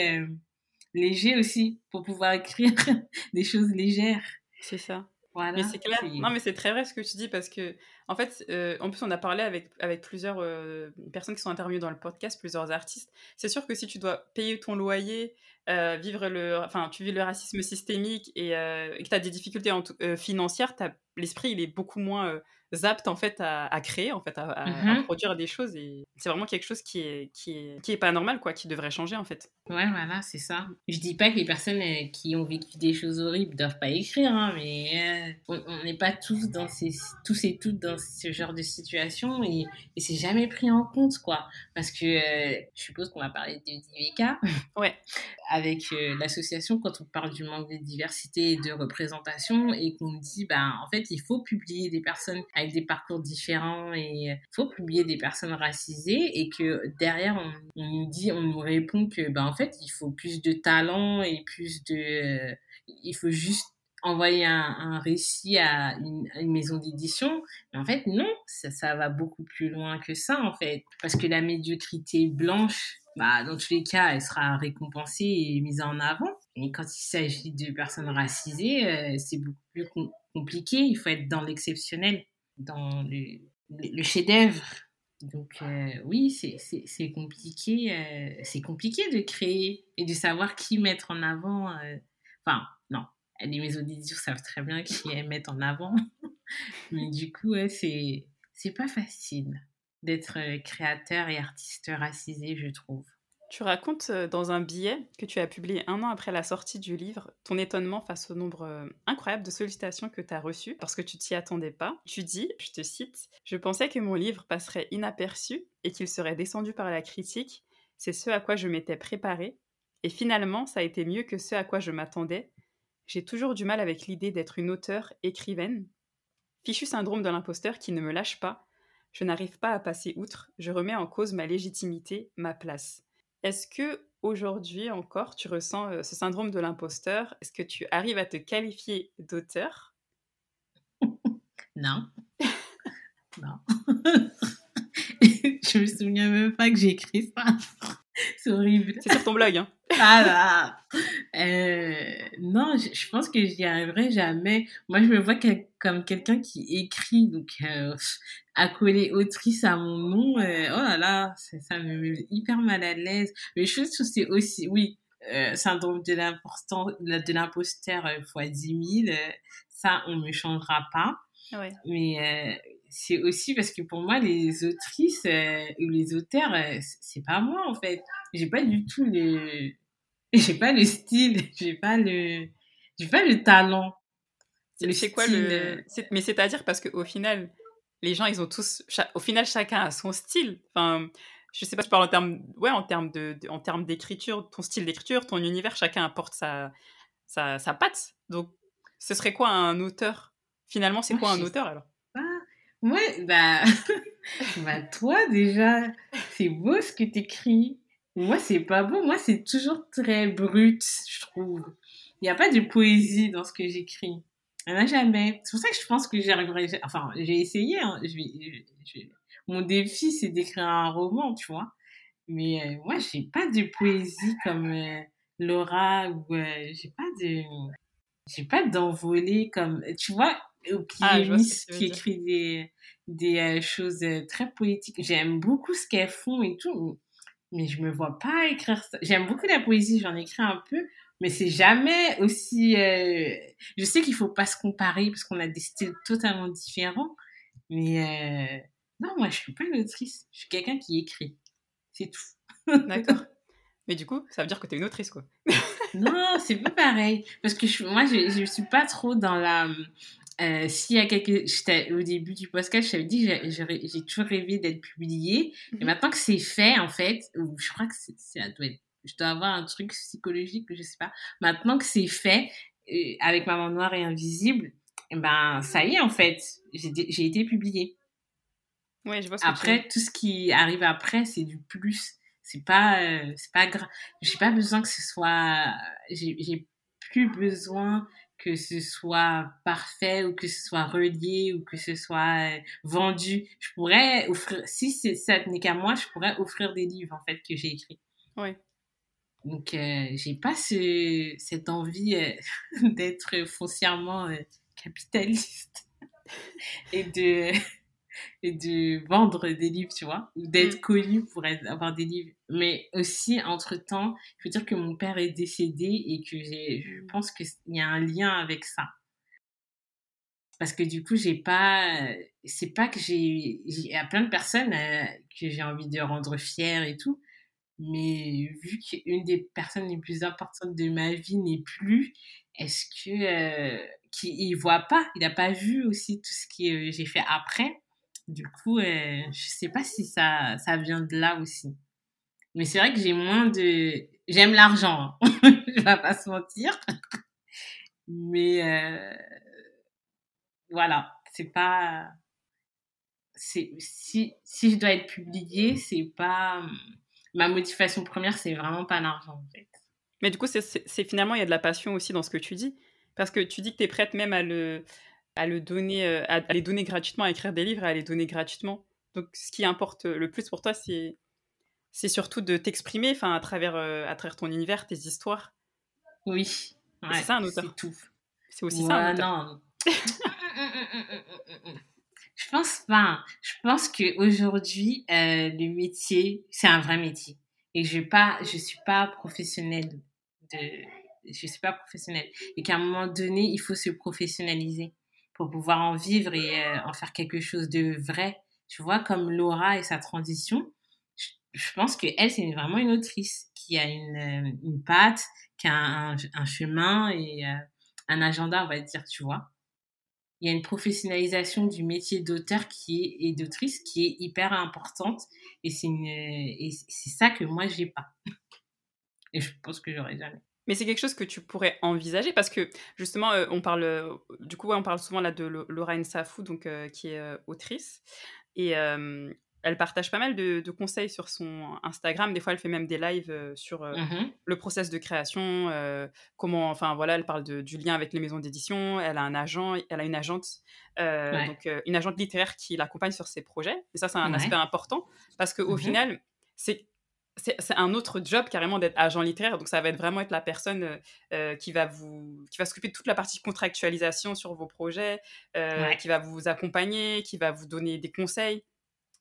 léger aussi pour pouvoir écrire des choses légères. C'est ça. Voilà, mais c'est clair. Non, mais c'est très vrai ce que tu dis parce que, En fait, euh, en plus, on a parlé avec, avec plusieurs euh, personnes qui sont intervenues dans le podcast, plusieurs artistes. C'est sûr que si tu dois payer ton loyer, euh, vivre le, enfin, tu vis le racisme systémique et, et que tu as des difficultés financières, l'esprit, il est beaucoup moins apte en fait à, créer, en fait, à, mmh produire des choses. Et c'est vraiment quelque chose qui est, qui est, qui est pas normal, quoi, qui devrait changer en fait. Ouais, voilà, c'est ça. Je dis pas que les personnes euh, qui ont vécu des choses horribles doivent pas écrire, hein, mais euh, on n'est pas tous dans ces, tous et toutes dans ce genre de situation et, et c'est jamais pris en compte, quoi. Parce que euh, je suppose qu'on va parler de DVK. Ouais. Avec l'association, quand on parle du manque de diversité et de représentation et qu'on dit, bah, en fait, il faut publier des personnes avec des parcours différents et il faut publier des personnes racisées et que derrière on, nous dit, on nous répond que ben en fait il faut plus de talent et plus de, euh, il faut juste envoyer un, récit à une, maison d'édition. Mais en fait, non, ça, ça, va beaucoup plus loin que ça, en fait. Parce que la médiocrité blanche, bah, dans tous les cas, elle sera récompensée et mise en avant. Et quand il s'agit de personnes racisées, euh, c'est beaucoup plus compliqué. Il faut être dans l'exceptionnel dans le, chef-d'œuvre. Donc euh, oui, c'est compliqué, euh, c'est compliqué de créer et de savoir qui mettre en avant. Enfin, non, les maisons d'édition savent très bien qui mettre en avant. Mais du coup, c'est pas facile d'être créateur et artiste racisé, je trouve. Tu racontes euh, dans un billet que tu as publié un an après la sortie du livre ton étonnement face au nombre euh, incroyable de sollicitations que tu as reçues parce que tu t'y attendais pas. Tu dis, je te cite, Je pensais que mon livre passerait inaperçu et qu'il serait descendu par la critique. C'est ce à quoi je m'étais préparée. Et finalement, ça a été mieux que ce à quoi je m'attendais. J'ai toujours du mal avec l'idée d'être une auteure, écrivaine. Fichu syndrome de l'imposteur qui ne me lâche pas. Je n'arrive pas à passer outre. Je remets en cause ma légitimité, ma place. Est-ce que aujourd'hui encore tu ressens euh, ce syndrome de l'imposteur? Est-ce que tu arrives à te qualifier d'auteur? Non. non. je me souviens même pas que j'ai écrit ça. C'est horrible. C'est sur ton blog, hein Ah euh, non, je, pense que j'y arriverai jamais. Moi, je me vois comme quelqu'un qui écrit, donc euh, accoler autrice à mon nom, euh, oh là là, ça, me met hyper mal à l'aise. Mais je trouve que c'est aussi, oui, euh, syndrome de l'imposteur, de l'imposteur fois 10 000, ça, on me changera pas. Ouais. Mais c'est aussi parce que pour moi, les autrices ou les auteurs, c'est pas moi en fait. J'ai pas du tout le, j'ai pas le style, j'ai pas le, j'ai pas le talent. C'est quoi le, mais c'est-à-dire parce qu'au final, les gens, ils ont tous, au final, chacun a son style. Enfin, je sais pas, je parle en termes, ouais, en termes de, en termes d'écriture, ton style d'écriture, ton univers, chacun apporte sa, sa, sa patte. Donc, ce serait quoi un auteur? Finalement, c'est quoi un auteur alors? Ouais, bah, bah toi déjà, c'est beau ce que t'écris. Moi, c'est pas beau. Moi, c'est toujours très brut, je trouve. Il n'y a pas de poésie dans ce que j'écris. Il n'y en a jamais. C'est pour ça que je pense que j'arriverai. Enfin, j'ai essayé. Hein. Mon défi, c'est d'écrire un roman, tu vois. Mais euh, moi, j'ai pas de poésie comme euh, Laura ou euh, j'ai pas de. J'ai pas d'envolée comme. Tu vois, ah, qui écrit des, des choses très poétiques. J'aime beaucoup ce qu'elles font et tout mais je me vois pas écrire ça. J'aime beaucoup la poésie, j'en écris un peu, mais c'est jamais aussi. Euh... Je sais qu'il faut pas se comparer parce qu'on a des styles totalement différents, mais euh... non, moi je suis pas une autrice, je suis quelqu'un qui écrit, c'est tout. D'accord. Mais du coup, ça veut dire que tu es une autrice, quoi. non, c'est pas pareil. Parce que je, moi, je, je suis pas trop dans la, euh, s'il y a quelques... Au début du podcast, je t'avais dit que j'ai toujours rêvé d'être publiée. Et mhm. maintenant que c'est fait, en fait, je crois que ça doit être... Je dois avoir un truc psychologique, je sais pas. Maintenant que c'est fait, euh, avec Maman Noire et Invisible, eh ben, ça y est, en fait. J'ai été publiée. Ouais, je vois ce Après, tout ce qui arrive après, c'est du plus. C'est pas, euh, c'est pas grave. J'ai pas besoin que ce soit. J'ai plus besoin que ce soit parfait ou que ce soit relié ou que ce soit euh, vendu. Je pourrais offrir, si ça n'est qu'à moi, je pourrais offrir des livres en fait que j'ai écrits. Oui. Donc, euh, j'ai pas ce, cette envie euh, d'être foncièrement capitaliste et de et de vendre des livres, tu vois, ou d'être Mm. connu pour être- avoir des livres. Mais aussi, entre-temps, je veux dire que mon père est décédé et que j'ai, je pense qu'il y a un lien avec ça. Parce que du coup, j'ai pas, c'est pas que j'ai, il y a plein de personnes euh, que j'ai envie de rendre fières et tout, mais vu qu'une des personnes les plus importantes de ma vie n'est plus, est-ce que euh, qu'il il voit pas, il a pas vu aussi tout ce que j'ai fait après? Du coup, euh, je sais pas si ça ça vient de là aussi. Mais c'est vrai que j'ai moins de, j'aime l'argent, hein. je vais pas se mentir, mais euh, voilà, c'est pas, si si je dois être publiée, c'est pas ma motivation première, c'est vraiment pas l'argent en fait. Mais du coup, c'est- finalement, il y a de la passion aussi dans ce que tu dis. Parce que tu dis que tu es prête même à le, à le donner, euh, à, les donner gratuitement, à écrire des livres et à les donner gratuitement. Donc, ce qui importe le plus pour toi, c'est c'est surtout de t'exprimer enfin, à, travers, euh, à travers ton univers, tes histoires. Oui, ouais, c'est ça un auteur. c'est tout. C'est aussi ça un auteur. non. Je pense pas. Je pense que aujourd'hui, euh, le métier, c'est un vrai métier. Et je pas, je suis pas professionnelle de, je suis pas professionnelle. Et qu'à un moment donné, il faut se professionnaliser pour pouvoir en vivre et euh, en faire quelque chose de vrai. Tu vois, comme Laura et sa transition, je, pense que elle, c'est vraiment une autrice qui a une, euh, une patte, qui a un, un chemin et euh, un agenda, on va dire, tu vois. Il y a une professionnalisation du métier d'auteur qui est et d'autrice qui est hyper importante et c'est ça que moi j'ai pas. Et je pense que j'aurai jamais Mais c'est quelque chose que tu pourrais envisager parce que justement, euh, on parle, euh, du coup, ouais, on parle souvent là de Laura Safou, donc euh, qui est autrice, et elle partage pas mal de, de conseils sur son Instagram. Des fois, elle fait même des lives sur Mhm. le process de création, comment, enfin voilà, elle parle de- du lien avec les maisons d'édition. Elle a un agent, elle a une agente, Ouais. donc une agente littéraire qui l'accompagne sur ses projets. Et ça, c'est un Ouais. aspect important parce qu'au Mhm. final, c'est c'est un autre job carrément d'être agent littéraire. Donc ça va être vraiment être la personne euh, euh, qui va vous qui va s'occuper de toute la partie contractualisation sur vos projets, euh, Ouais. qui va vous accompagner, qui va vous donner des conseils.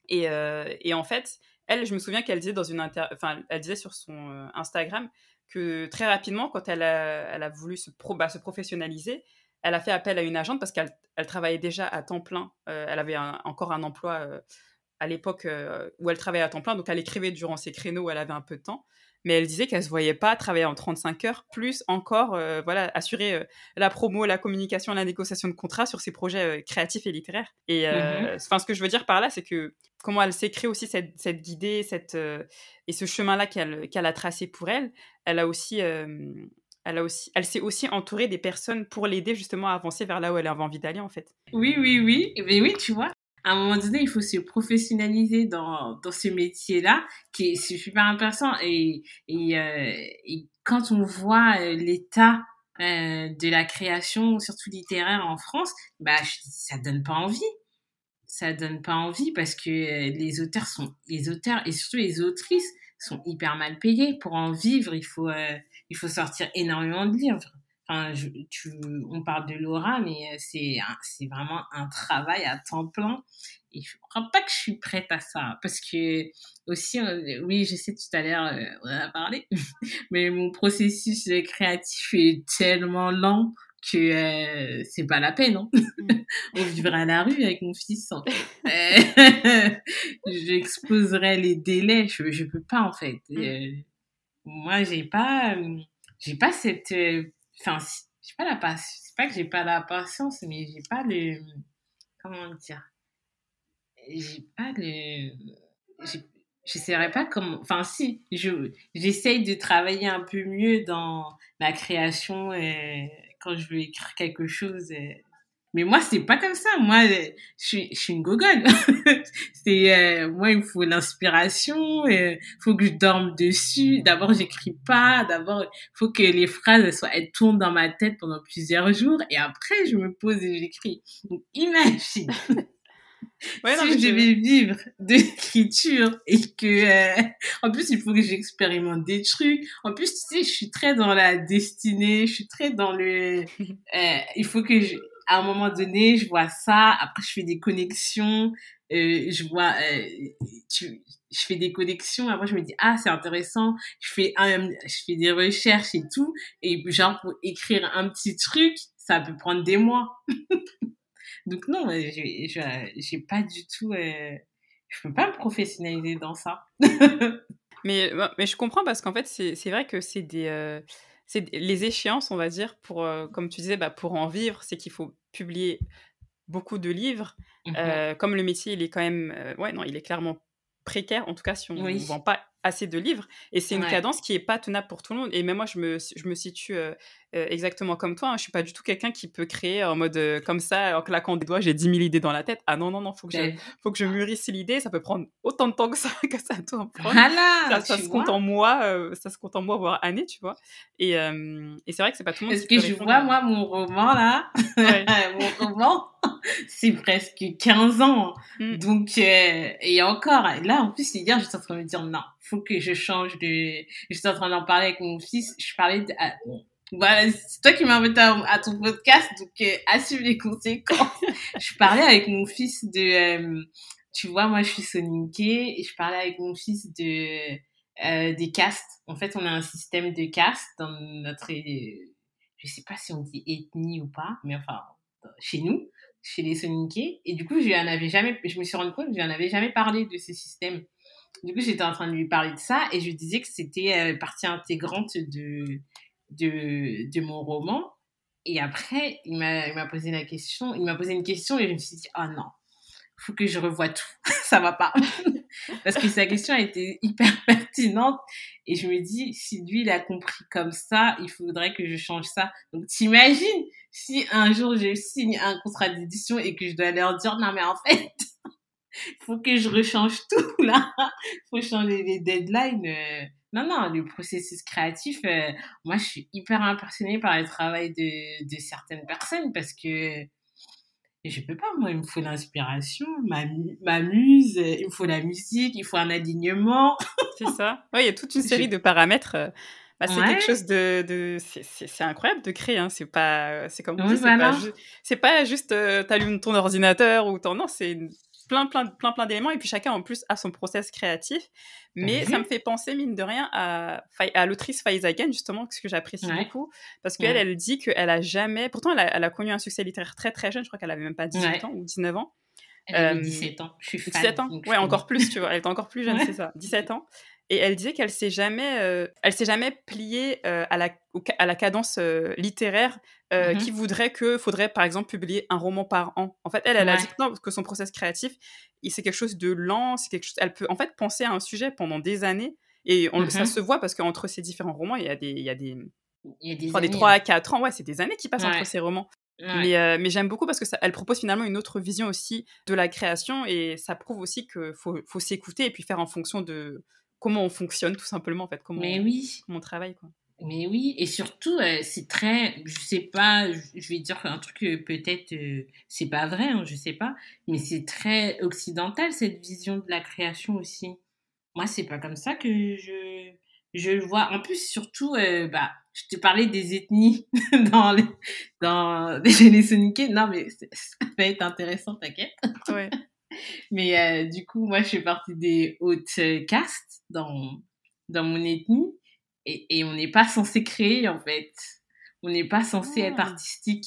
Et, euh, et en fait, elle, je me souviens qu'elle disait dans une inter... enfin, elle disait sur son Instagram que très rapidement, quand elle a, elle a voulu se, pro... bah, se professionnaliser, elle a fait appel à une agente parce qu'elle elle travaillait déjà à temps plein. Elle avait un- encore un emploi à l'époque euh, où elle travaillait à temps plein, donc elle écrivait durant ses créneaux où elle avait un peu de temps. Mais elle disait qu'elle se voyait pas travailler en 35 heures, plus encore, euh, voilà, assurer euh, la promo, la communication, la négociation de contrats sur ses projets créatifs et littéraires. Et enfin, ce que je veux dire par là, c'est que comment elle s'est créée aussi cette, cette guidée, cette, et ce chemin-là qu'elle qu'elle a tracé pour elle, elle a aussi, elle a aussi, elle s'est aussi entourée des personnes pour l'aider justement à avancer vers là où elle avait envie d'aller en fait. oui oui oui mais oui tu vois à un moment donné il faut se professionnaliser dans dans ce métier là qui est super intéressant. Et et, euh, et quand on voit euh, l'état euh, de la création surtout littéraire en France bah ça donne pas envie. Ça donne pas envie parce que euh, les auteurs sont les auteurs et surtout les autrices sont hyper mal payés pour en vivre il faut euh, il faut sortir énormément de livres enfin je, tu on parle de Laura mais euh, c'est vraiment un travail à temps plein et je crois pas que je suis prête à ça parce que aussi euh, oui je sais tout à l'heure euh, on en a parlé mais mon processus créatif est tellement lent que euh, c'est pas la peine hein. on vivrait à la rue avec mon fils. Euh, j'exposerais les délais je je peux pas en fait Euh, moi j'ai pas j'ai pas cette enfin j'ai pas la patience c'est pas que j'ai pas la patience mais j'ai pas le comment dire? J'ai pas le je saurais pas comment enfin si je j'essaye de travailler un peu mieux dans la création euh, quand je veux écrire quelque chose euh. Mais moi c'est pas comme ça. Moi euh, je suis je suis une gogole. C'est euh, moi il me faut l'inspiration il faut que je dorme dessus. D'abord j'écris pas. D'abord il faut que les phrases elles soient elles tournent dans ma tête pendant plusieurs jours. Et après je me pose et j'écris. Donc imagine. Ouais, non, si je- devais vivre de l'écriture et que euh, en plus il faut que j'expérimente des trucs. En plus tu sais je suis très dans la destinée. Je suis très dans le euh, il faut que je, à un moment donné je vois ça après je fais des connexions euh, je vois, euh, je fais des connexions, après je me dis ah c'est intéressant, je fais un, je fais des recherches et tout, et genre pour écrire un petit truc, ça peut prendre des mois. Donc non, j'ai j'ai pas du tout, euh, je peux pas me professionnaliser dans ça. mais mais je comprends parce qu'en fait c'est vrai que c'est des euh, c'est les échéances on va dire pour euh, comme tu disais bah, pour en vivre c'est qu'il faut publier beaucoup de livres. Mmh euh, comme le métier, il est quand même, euh, ouais, non, il est clairement précaire, en tout cas si on ne vend pas assez de livres. Et c'est une cadence qui est pas tenable pour tout le monde. Et même moi, je me, je me situe euh, euh, exactement comme toi. Hein. Je suis pas du tout quelqu'un qui peut créer en mode euh, comme ça, en claquant des doigts, j'ai 10 000 idées dans la tête. Ah non, non, non, faut que, je, faut que je mûrisse l'idée. Ça peut prendre autant de temps que ça, que ça doit prendre. Ça, se compte en mois, ça se compte en mois, voire années, tu vois? Et, et c'est vrai que c'est pas tout le monde Est-ce que je vois, moi, mon roman, là, mon roman, c'est presque 15 ans. Mmh. Donc, et encore, là, en plus, hier, j'étais en train de me dire, non, faut que je change de... J'étais en train d'en parler avec mon fils. Je parlais de... Ah, voilà, c'est toi qui m'as invité à, ton podcast, donc euh, assume les conséquences. je parlais avec mon fils de... Euh, tu vois, moi, je suis soninké et je parlais avec mon fils de... Euh, des castes. En fait, on a un système de castes dans notre... Je sais pas si on dit ethnie ou pas, mais enfin, chez nous, chez les soninké. Et du coup, je lui en avais jamais... Je me suis rendu compte que je lui en avais jamais parlé de ce système. Du coup, j'étais en train de lui parler de ça et je disais que c'était euh, partie intégrante de, de, de mon roman. Et après, il m'a posé la question, il m'a posé une question et je me suis dit, oh non, faut que je revoie tout. ça va pas. Parce que sa question a été hyper pertinente. Et je me dis, si lui, il a compris comme ça, il faudrait que je change ça. Donc, t'imagines si un jour je signe un contrat d'édition et que je dois leur dire, non, mais en fait, faut que je rechange tout là. faut changer les deadlines. Euh. Non, non, le processus créatif, euh, moi, je suis hyper impressionnée par le travail de, de certaines personnes parce que je peux pas, moi, il me faut l'inspiration, ma, ma muse, il me faut la musique, il faut un alignement. c'est ça. Oui, il y a toute une série de paramètres. Euh, bah, c'est quelque chose de, de c'est incroyable de créer hein. c'est pas c'est comme c'est pas, juste tu allumes ton ordinateur ou ton non c'est plein, plein, plein, plein d'éléments. Et puis chacun, en plus, a son process créatif. Mais ça me fait penser, mine de rien, à, à l'autrice Faiza Again, justement, ce que j'apprécie beaucoup. Parce qu'elle, elle dit qu'elle a jamais. Pourtant, elle a, elle a, connu un succès littéraire très, très jeune. Je crois qu'elle avait même pas 18 ans ou 19 ans. Elle avait 17 ans. Je suis fan. 17 ans Ouais, encore plus, tu vois. Elle était encore plus jeune, c'est ça. 17 ans. Et elle disait qu'elle s'est jamais, euh, elle s'est jamais pliée euh, à, la, à la cadence euh, littéraire mmh qui voudrait que faudrait par exemple publier un roman par an. En fait, elle, elle a dit que non, que son process créatif, c'est quelque chose de lent, c'est quelque chose. Elle peut en fait penser à un sujet pendant des années et on, ça mmh se voit parce qu'entre ces différents romans, il y a des, il y a des, il y a des, enfin, des 3 à 4 ans, ouais, c'est des années qui passent entre ces romans. Mais, mais j'aime beaucoup parce que ça, elle propose finalement une autre vision aussi de la création et ça prouve aussi qu'il faut, faut s'écouter et puis faire en fonction de, comment on fonctionne tout simplement en fait, comment, Mais oui. comment on travaille quoi. Mais oui, et surtout, euh, c'est très, je sais pas, je vais dire un truc euh, peut-être, euh, c'est pas vrai, hein, je sais pas, mais c'est très occidental cette vision de la création aussi. Moi, c'est pas comme ça que je, je le vois. En plus, surtout, bah, je te parlais des ethnies dans les, dans les. Non, mais ça va être intéressant, t'inquiète. Ouais. Mais euh, du coup, moi, je fais partie des hautes castes dans, dans mon ethnie. Et, et on n'est pas censé créer, en fait. On n'est pas censé être ah. artistique.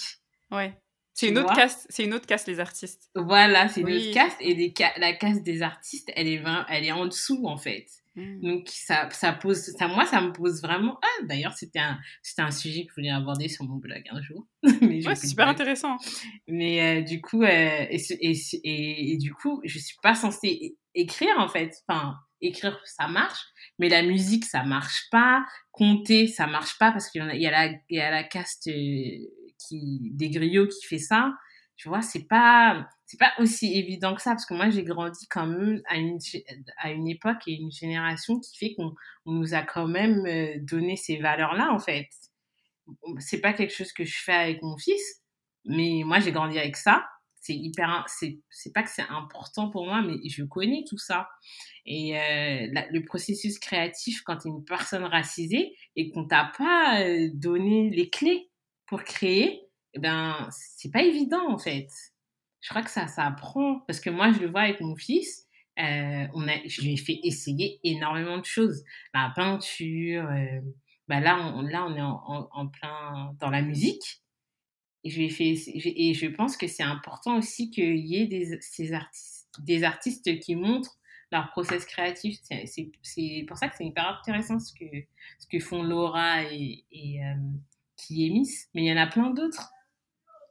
Ouais. C'est une, autre caste, c'est une autre caste, les artistes. Voilà, c'est une autre caste. Et les, la caste des artistes, elle est, elle est en dessous, en fait. Mmh. Donc ça, ça pose, ça, moi ça me pose vraiment. Ah d'ailleurs c'était un, c'était un sujet que je voulais aborder sur mon blog un jour. Mais ouais, c'est super intéressant. Mais euh, du coup euh, et, et, et, du coup je suis pas censée écrire en fait. Enfin écrire ça marche, mais la musique ça marche pas. Compter ça marche pas parce qu'il y, a, il y a la, il y a la caste euh, qui des griots qui fait ça tu vois c'est pas c'est pas aussi évident que ça parce que moi j'ai grandi quand même à une à une époque et une génération qui fait qu'on on nous a quand même euh, donné ces valeurs là en fait. C'est pas quelque chose que je fais avec mon fils mais moi j'ai grandi avec ça. C'est hyper c'est c'est pas que c'est important pour moi mais je connais tout ça. Et euh, le processus créatif quand tu es une personne racisée et qu'on t'a pas euh, donné les clés pour créer eh ben, c'est pas évident, en fait. je crois que ça, ça apprend. Parce que moi, je le vois avec mon fils. Euh, on a, je lui ai fait essayer énormément de choses. La peinture, euh, bah là, on, là, on est en, plein dans la musique. Et je, lui ai fait, et je pense que c'est important aussi qu'il y ait des, ces artistes, des artistes qui montrent leur process créatif. C'est pour ça que c'est hyper intéressant ce que, ce que font Laura et, et euh, qui. Mais il y en a plein d'autres.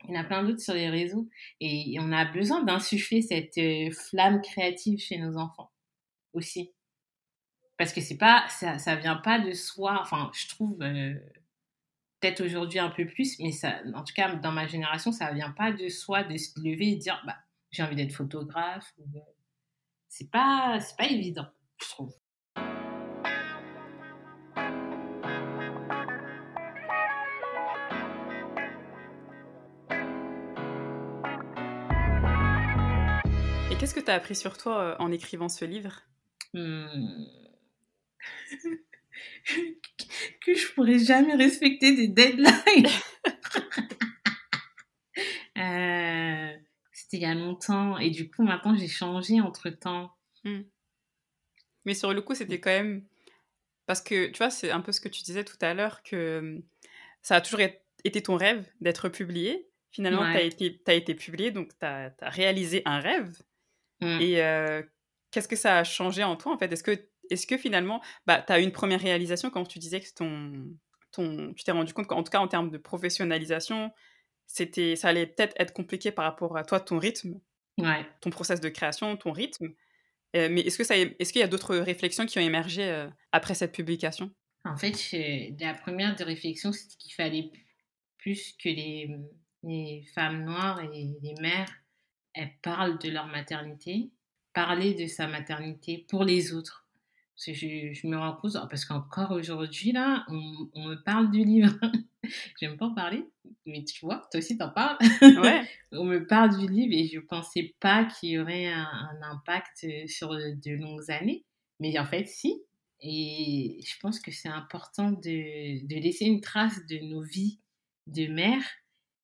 Il y en a plein d'autres sur les réseaux. Et on a besoin d'insuffler cette euh, flamme créative chez nos enfants aussi. Parce que pas, ça, ça vient pas de soi. Enfin, je trouve, euh, peut-être aujourd'hui un peu plus, mais ça, en tout cas, dans ma génération, ça vient pas de soi de se lever et dire, bah, j'ai envie d'être photographe. C'est pas, pas évident, je trouve. Qu'est-ce que tu as appris sur toi euh, en écrivant ce livre? Hmm. Que je pourrais jamais respecter des deadlines. Euh, c'était il y a longtemps et du coup maintenant j'ai changé entre temps. Hmm. Mais sur le coup c'était quand même parce que tu vois c'est un peu ce que tu disais tout à l'heure que hmm, ça a toujours été ton rêve d'être publié. Finalement, tu as, été, as été publié, donc tu as, réalisé un rêve. Mmh. Et qu'est-ce que ça a changé en toi, en fait? Est-ce que, est que finalement, bah, tu as eu une première réalisation quand tu disais que ton, ton, tu t'es rendu compte qu'en tout cas, en termes de professionnalisation, c'était, ça allait peut-être être compliqué par rapport à toi, ton rythme, ouais. ton process de création, ton rythme? mais est-ce que ça, est-ce qu'il y a d'autres réflexions qui ont émergé après cette publication? En fait, la première des réflexions, c'était qu'il fallait plus que les, les femmes noires et les mères elle parle de leur maternité, parler de sa maternité pour les autres. Parce que je, me rends compte, parce qu'encore aujourd'hui, là, on, me parle du livre. J'aime pas en parler, mais tu vois, toi aussi t'en parles. Ouais. on me parle du livre et je pensais pas qu'il y aurait un, impact sur de, longues années. Mais en fait, si. Et je pense que c'est important de, de laisser une trace de nos vies de mère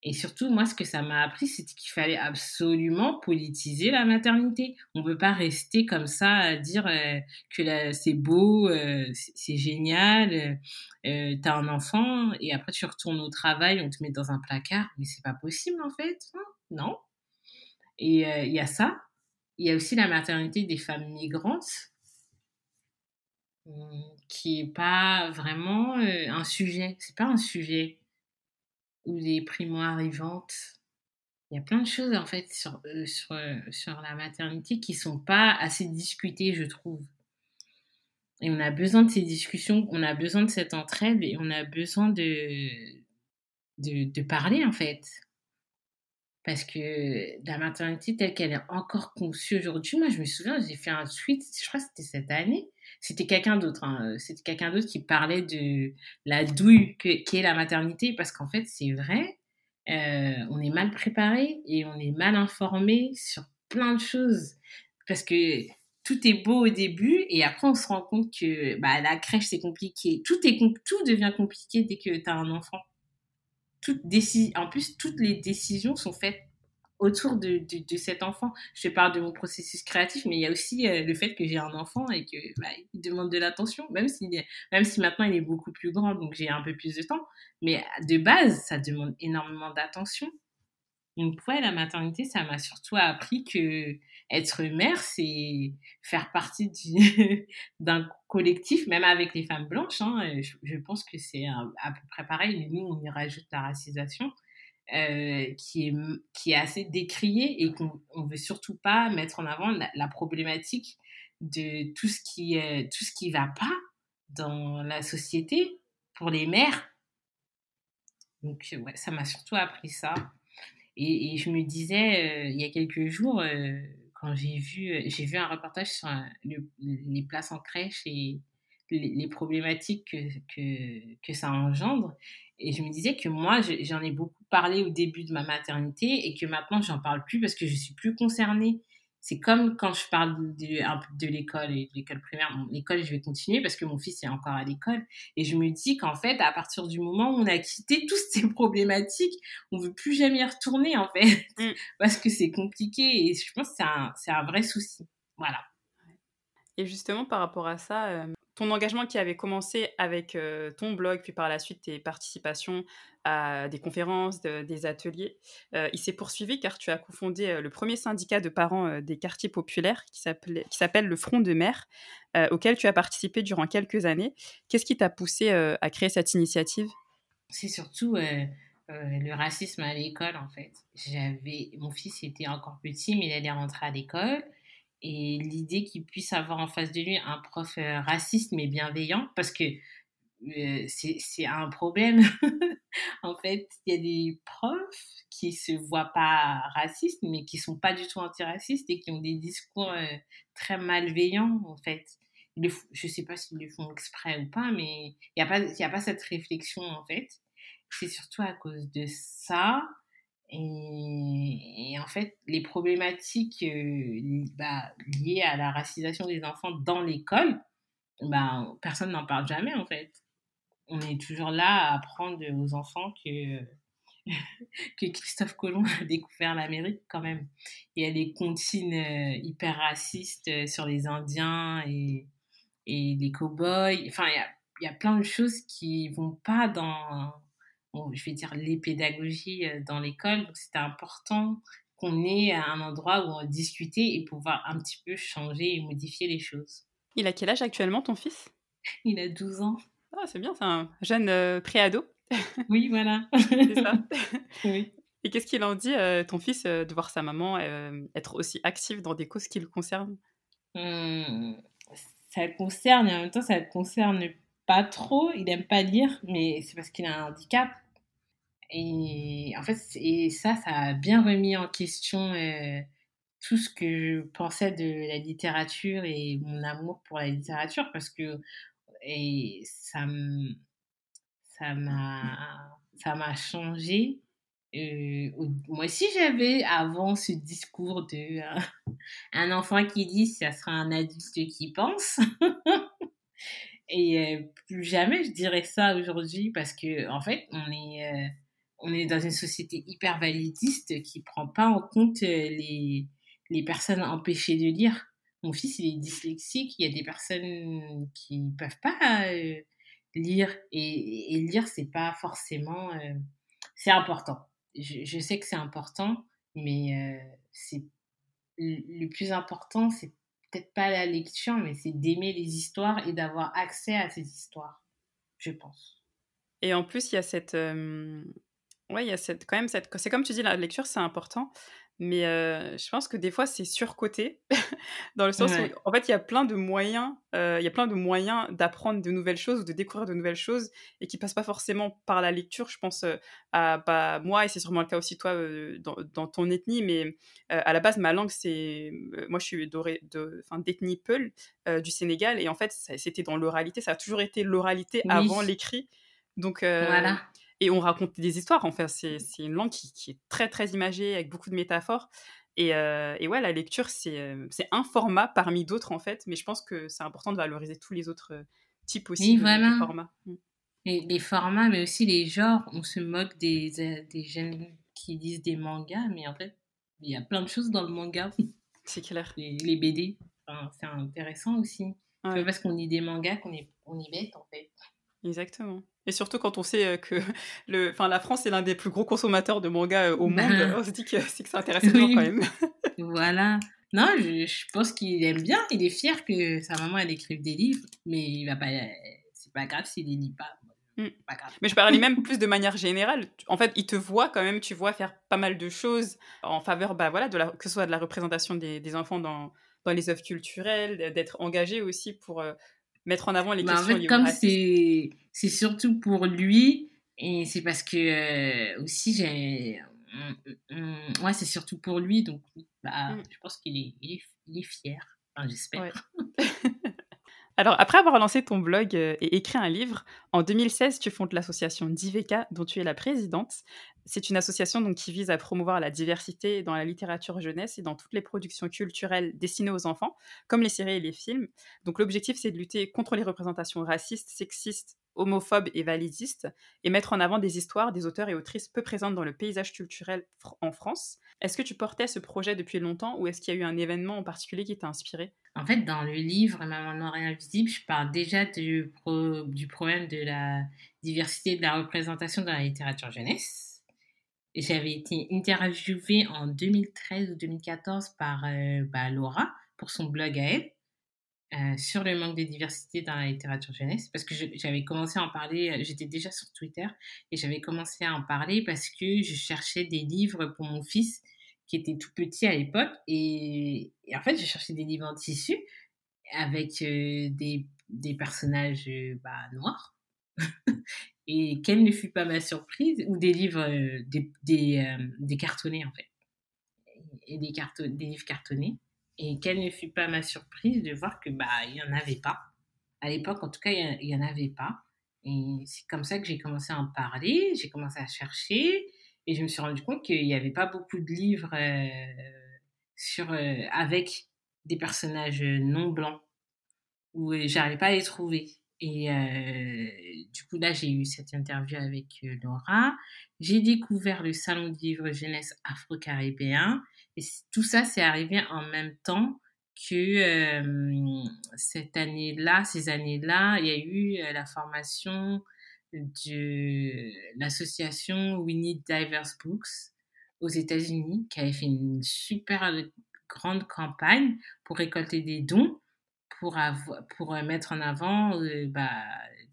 et surtout, moi, ce que ça m'a appris, c'est qu'il fallait absolument politiser la maternité. On ne peut pas rester comme ça à dire euh, que c'est beau, euh, c'est génial, euh, tu as un enfant et après tu retournes au travail, on te met dans un placard. Mais c'est pas possible en fait, hein, non Et il y a ça. Il y a aussi la maternité des femmes migrantes hum, qui est pas vraiment un sujet. C'est pas un sujet ou des primo-arrivantes. Il y a plein de choses en fait sur, euh, sur, euh, sur la maternité qui sont pas assez discutées, je trouve. Et on a besoin de ces discussions, on a besoin de cette entraide et on a besoin de, de, de parler en fait. Parce que la maternité telle qu'elle est encore conçue aujourd'hui, moi je me souviens, j'ai fait un tweet, je crois que c'était cette année, c'était quelqu'un d'autre. Hein. C'était quelqu'un d'autre qui parlait de la douille qui est la maternité, parce qu'en fait, c'est vrai, euh, on est mal préparé et on est mal informé sur plein de choses. Parce que tout est beau au début et après, on se rend compte que bah, la crèche, c'est compliqué. Tout, est, tout devient compliqué dès que tu as un enfant. En plus, toutes les décisions sont faites autour de, cet enfant. Je parle de mon processus créatif, mais il y a aussi euh, le fait que j'ai un enfant et que bah, demande de l'attention, même si, même si maintenant il est beaucoup plus grand, donc j'ai un peu plus de temps. Mais de base, ça demande énormément d'attention. Donc ouais, la maternité, ça m'a surtout appris que être mère, c'est faire partie d'un collectif, même avec les femmes blanches. Hein, je, je, pense que c'est à peu près pareil, mais nous, on y rajoute la racisation. Euh, qui, est, assez décriée et qu'on ne veut surtout pas mettre en avant la, problématique de tout ce qui est, tout ce qui va pas dans la société pour les mères. Donc ouais, ça m'a surtout appris ça. Et, je me disais euh, il y a quelques jours euh, quand j'ai vu j'ai vu un reportage sur les places en crèche et les, les problématiques que, que, que ça engendre et je me disais que moi, j'en ai beaucoup parlé au début de ma maternité et que maintenant, j'en parle plus parce que je suis plus concernée. C'est comme quand je parle de, l'école et de l'école primaire. l'école, je vais continuer parce que mon fils est encore à l'école. Et je me dis qu'en fait, à partir du moment où on a quitté toutes ces problématiques, on veut plus jamais y retourner, en fait. Mm. Parce que c'est compliqué et je pense que c'est un, c'est un vrai souci. Voilà. Et justement, par rapport à ça, euh, ton engagement qui avait commencé avec euh, ton blog, puis par la suite tes participations à des conférences, des ateliers, euh, il s'est poursuivi car tu as cofondé euh, le premier syndicat de parents des quartiers populaires qui s'appelle le Front de mer, auquel tu as participé durant quelques années. Qu'est-ce qui t'a poussé à créer cette initiative? C'est surtout le racisme à l'école en fait. Mon fils était encore petit mais il allait rentrer à l'école et l'idée qu'il puisse avoir en face de lui un prof euh, raciste mais bienveillant, parce que euh, c'est un problème. en fait, il y a des profs qui se voient pas racistes, mais qui sont pas du tout antiracistes et qui ont des discours euh, très malveillants, en fait. Je je sais pas s'ils le font exprès ou pas, mais il n'y a, pas, a pas cette réflexion, en fait. C'est surtout à cause de ça et, en fait, les problématiques euh, bah, liées à la racisation des enfants dans l'école, bah, personne n'en parle jamais en fait. On est toujours là à apprendre aux enfants que, que Christophe Colomb a découvert l'Amérique quand même. Il y a des comptines euh, hyper racistes euh, sur les Indiens et, et les cow-boys. Enfin, il y a, y a plein de choses qui vont pas dans je vais dire, les pédagogies euh, dans l'école. Donc, c'était important qu'on ait un endroit où on discuter et pouvoir un petit peu changer et modifier les choses. Il a quel âge actuellement, ton fils? Il a 12 ans. Ah, c'est bien, c'est un jeune euh, préado. Oui, voilà. c'est ça. oui. Et qu'est-ce qu'il en dit, euh, ton fils, de voir sa maman être aussi active dans des causes qui le concernent? Hum, Ça le concerne et en même temps, ça le concerne pas trop. Il aime pas lire, mais c'est parce qu'il a un handicap. Et en fait, et ça, ça a bien remis en question euh, tout ce que je pensais de la littérature et mon amour pour la littérature parce que et ça ça m'a ça m'a changé. Euh, moi aussi, j'avais avant ce discours de euh, un enfant qui dit ça sera un adulte qui pense. et plus jamais je dirais ça aujourd'hui parce que en fait, on est on est dans une société hyper validiste qui prend pas en compte euh, les, les personnes empêchées de lire. Mon fils, il est dyslexique, il y a des personnes qui ne peuvent pas euh, lire et, et lire, c'est pas forcément. Euh, c'est important. Je, sais que c'est important, mais le plus important, c'est peut-être pas la lecture, mais c'est d'aimer les histoires et d'avoir accès à ces histoires, je pense. Et en plus, il y a cette, Ouais, il y a cette, quand même cette. C'est comme tu dis, la lecture, c'est important. Mais je pense que des fois, c'est surcoté. dans le sens où, en fait, il y a plein de moyens, il y a plein de moyens d'apprendre de nouvelles choses ou de découvrir de nouvelles choses et qui passent pas forcément par la lecture. Je pense à bah, moi, et c'est sûrement le cas aussi toi dans, dans, ton ethnie, mais à la base, ma langue, c'est. moi, je suis d'ethnie Peul du Sénégal et en fait, c'était dans l'oralité. Ça a toujours été l'oralité avant l'écrit. Donc, voilà et on raconte des histoires. En fait, c'est une langue qui, est très très imagée avec beaucoup de métaphores. Et, euh, et ouais, la lecture, euh, c'est un format parmi d'autres en fait, mais je pense que c'est important de valoriser tous les autres euh, types aussi de, formats. Mm. les formats, mais aussi les genres. On se moque des, des jeunes qui disent des mangas, mais en fait, il y a plein de choses dans le manga. C'est clair. Les, les BD, c'est intéressant aussi. C'est pas parce qu'on lit des mangas qu'on est, on y bête en fait. Exactement. Et surtout quand on sait que le, enfin, la France est l'un des plus gros consommateurs de mangas au monde, ben. on se dit que c'est que ça intéresse quand même. voilà. Non, je, pense qu'il aime bien, il est fier que sa maman elle écrive des livres, mais il va pas, c'est pas grave s'il les lit pas. Mmh. Pas grave. Mais je parlais même plus de manière générale. En fait, il te voit quand même, tu vois faire pas mal de choses en faveur, bah voilà, de la, que ce soit de la représentation des, des enfants dans, dans les œuvres culturelles, d'être engagé aussi pour mettre en avant les bah, questions en fait, comme c'est c'est surtout pour lui et c'est parce que euh, aussi j'ai ouais c'est surtout pour lui donc bah, mm. je pense qu'il est, il est, fier enfin, j'espère Alors, après avoir lancé ton blog euh, et écrit un livre, en 2016, tu fondes l'association Diveka, dont tu es la présidente. C'est une association donc, qui vise à promouvoir la diversité dans la littérature jeunesse et dans toutes les productions culturelles destinées aux enfants, comme les séries et les films. Donc, l'objectif, c'est de lutter contre les représentations racistes, sexistes, homophobes et validistes, et mettre en avant des histoires des auteurs et autrices peu présentes dans le paysage culturel en France. Est-ce que tu portais ce projet depuis longtemps ou est-ce qu'il y a eu un événement en particulier qui t'a inspiré? En fait, dans le livre Maman noire et invisible, je parle déjà du, du problème de la diversité de la représentation dans la littérature jeunesse. J'avais été interviewée en 2013 ou 2014 par euh, bah, Laura pour son blog à elle. Euh, sur le manque de diversité dans la littérature jeunesse, parce que j'avais commencé à en parler, euh, j'étais déjà sur Twitter, et j'avais commencé à en parler parce que je cherchais des livres pour mon fils qui était tout petit à l'époque, et, en fait, je cherchais des livres en tissu avec euh, des, personnages bah, noirs. et quelle ne fut pas ma surprise, ou des livres, des, cartonnés en fait, et des livres cartonnés. Et quelle ne fut pas ma surprise de voir que bah il y en avait pas. À l'époque, en tout cas, il y en avait pas. Et c'est comme ça que j'ai commencé à en parler. J'ai commencé à chercher et je me suis rendu compte qu'il n'y avait pas beaucoup de livres euh, sur euh, avec des personnages non blancs où euh, j'arrivais pas à les trouver. Et du coup, là, j'ai eu cette interview avec Laura. J'ai découvert le salon de livre jeunesse afro-caribéen et tout ça, c'est arrivé en même temps que cette année-là, ces années-là, il y a eu la formation de l'association We Need Diverse Books aux États-Unis, qui avait fait une super grande campagne pour récolter des dons pour, pour mettre en avant bah,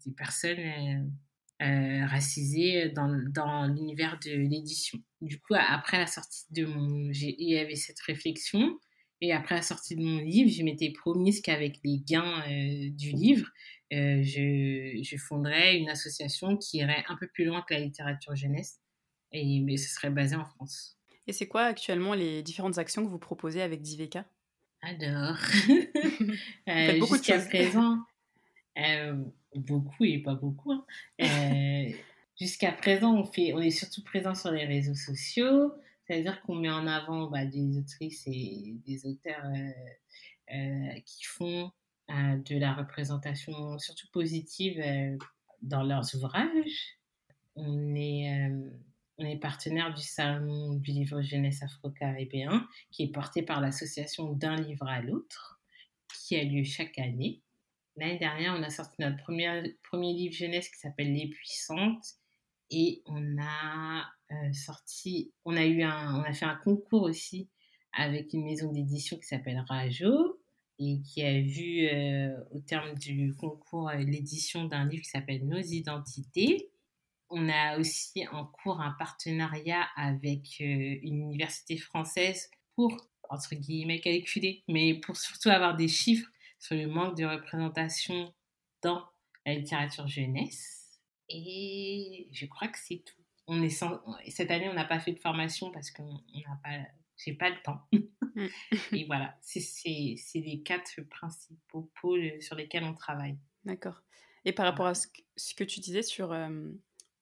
des personnes euh, racisée dans, dans l'univers de l'édition. Du coup, après la sortie de mon... Il y avait cette réflexion. Et après la sortie de mon livre, je m'étais promise qu'avec les gains euh, du livre, euh, je, je fonderais une association qui irait un peu plus loin que la littérature jeunesse. Et mais ce serait basé en France. Et c'est quoi actuellement les différentes actions que vous proposez avec Diveka? Alors, jusqu'à présent, beaucoup et pas beaucoup. Hein. Euh, jusqu'à présent, on, fait, on est surtout présent sur les réseaux sociaux, c'est-à-dire qu'on met en avant bah, des autrices et des auteurs euh, euh, qui font de la représentation surtout positive dans leurs ouvrages. On est, on est partenaire du Salon du livre jeunesse afro-caribéen qui est porté par l'association D'un livre à l'autre, qui a lieu chaque année. L'année dernière, on a sorti notre premier, premier livre jeunesse qui s'appelle Les Puissantes. Et on a euh, sorti, on a eu un, on a fait un concours aussi avec une maison d'édition qui s'appelle Rajo et qui a vu euh, au terme du concours euh, l'édition d'un livre qui s'appelle Nos identités. On a aussi en cours un partenariat avec une université française pour, entre guillemets, calculer, mais pour surtout avoir des chiffres sur le manque de représentation dans la littérature jeunesse. Et je crois que c'est tout. On est Cette année, on n'a pas fait de formation parce n'a pas, j'ai pas le temps. Mm. et voilà, c'est les quatre principaux pôles sur lesquels on travaille. D'accord. Et par rapport à ce que, tu disais sur euh,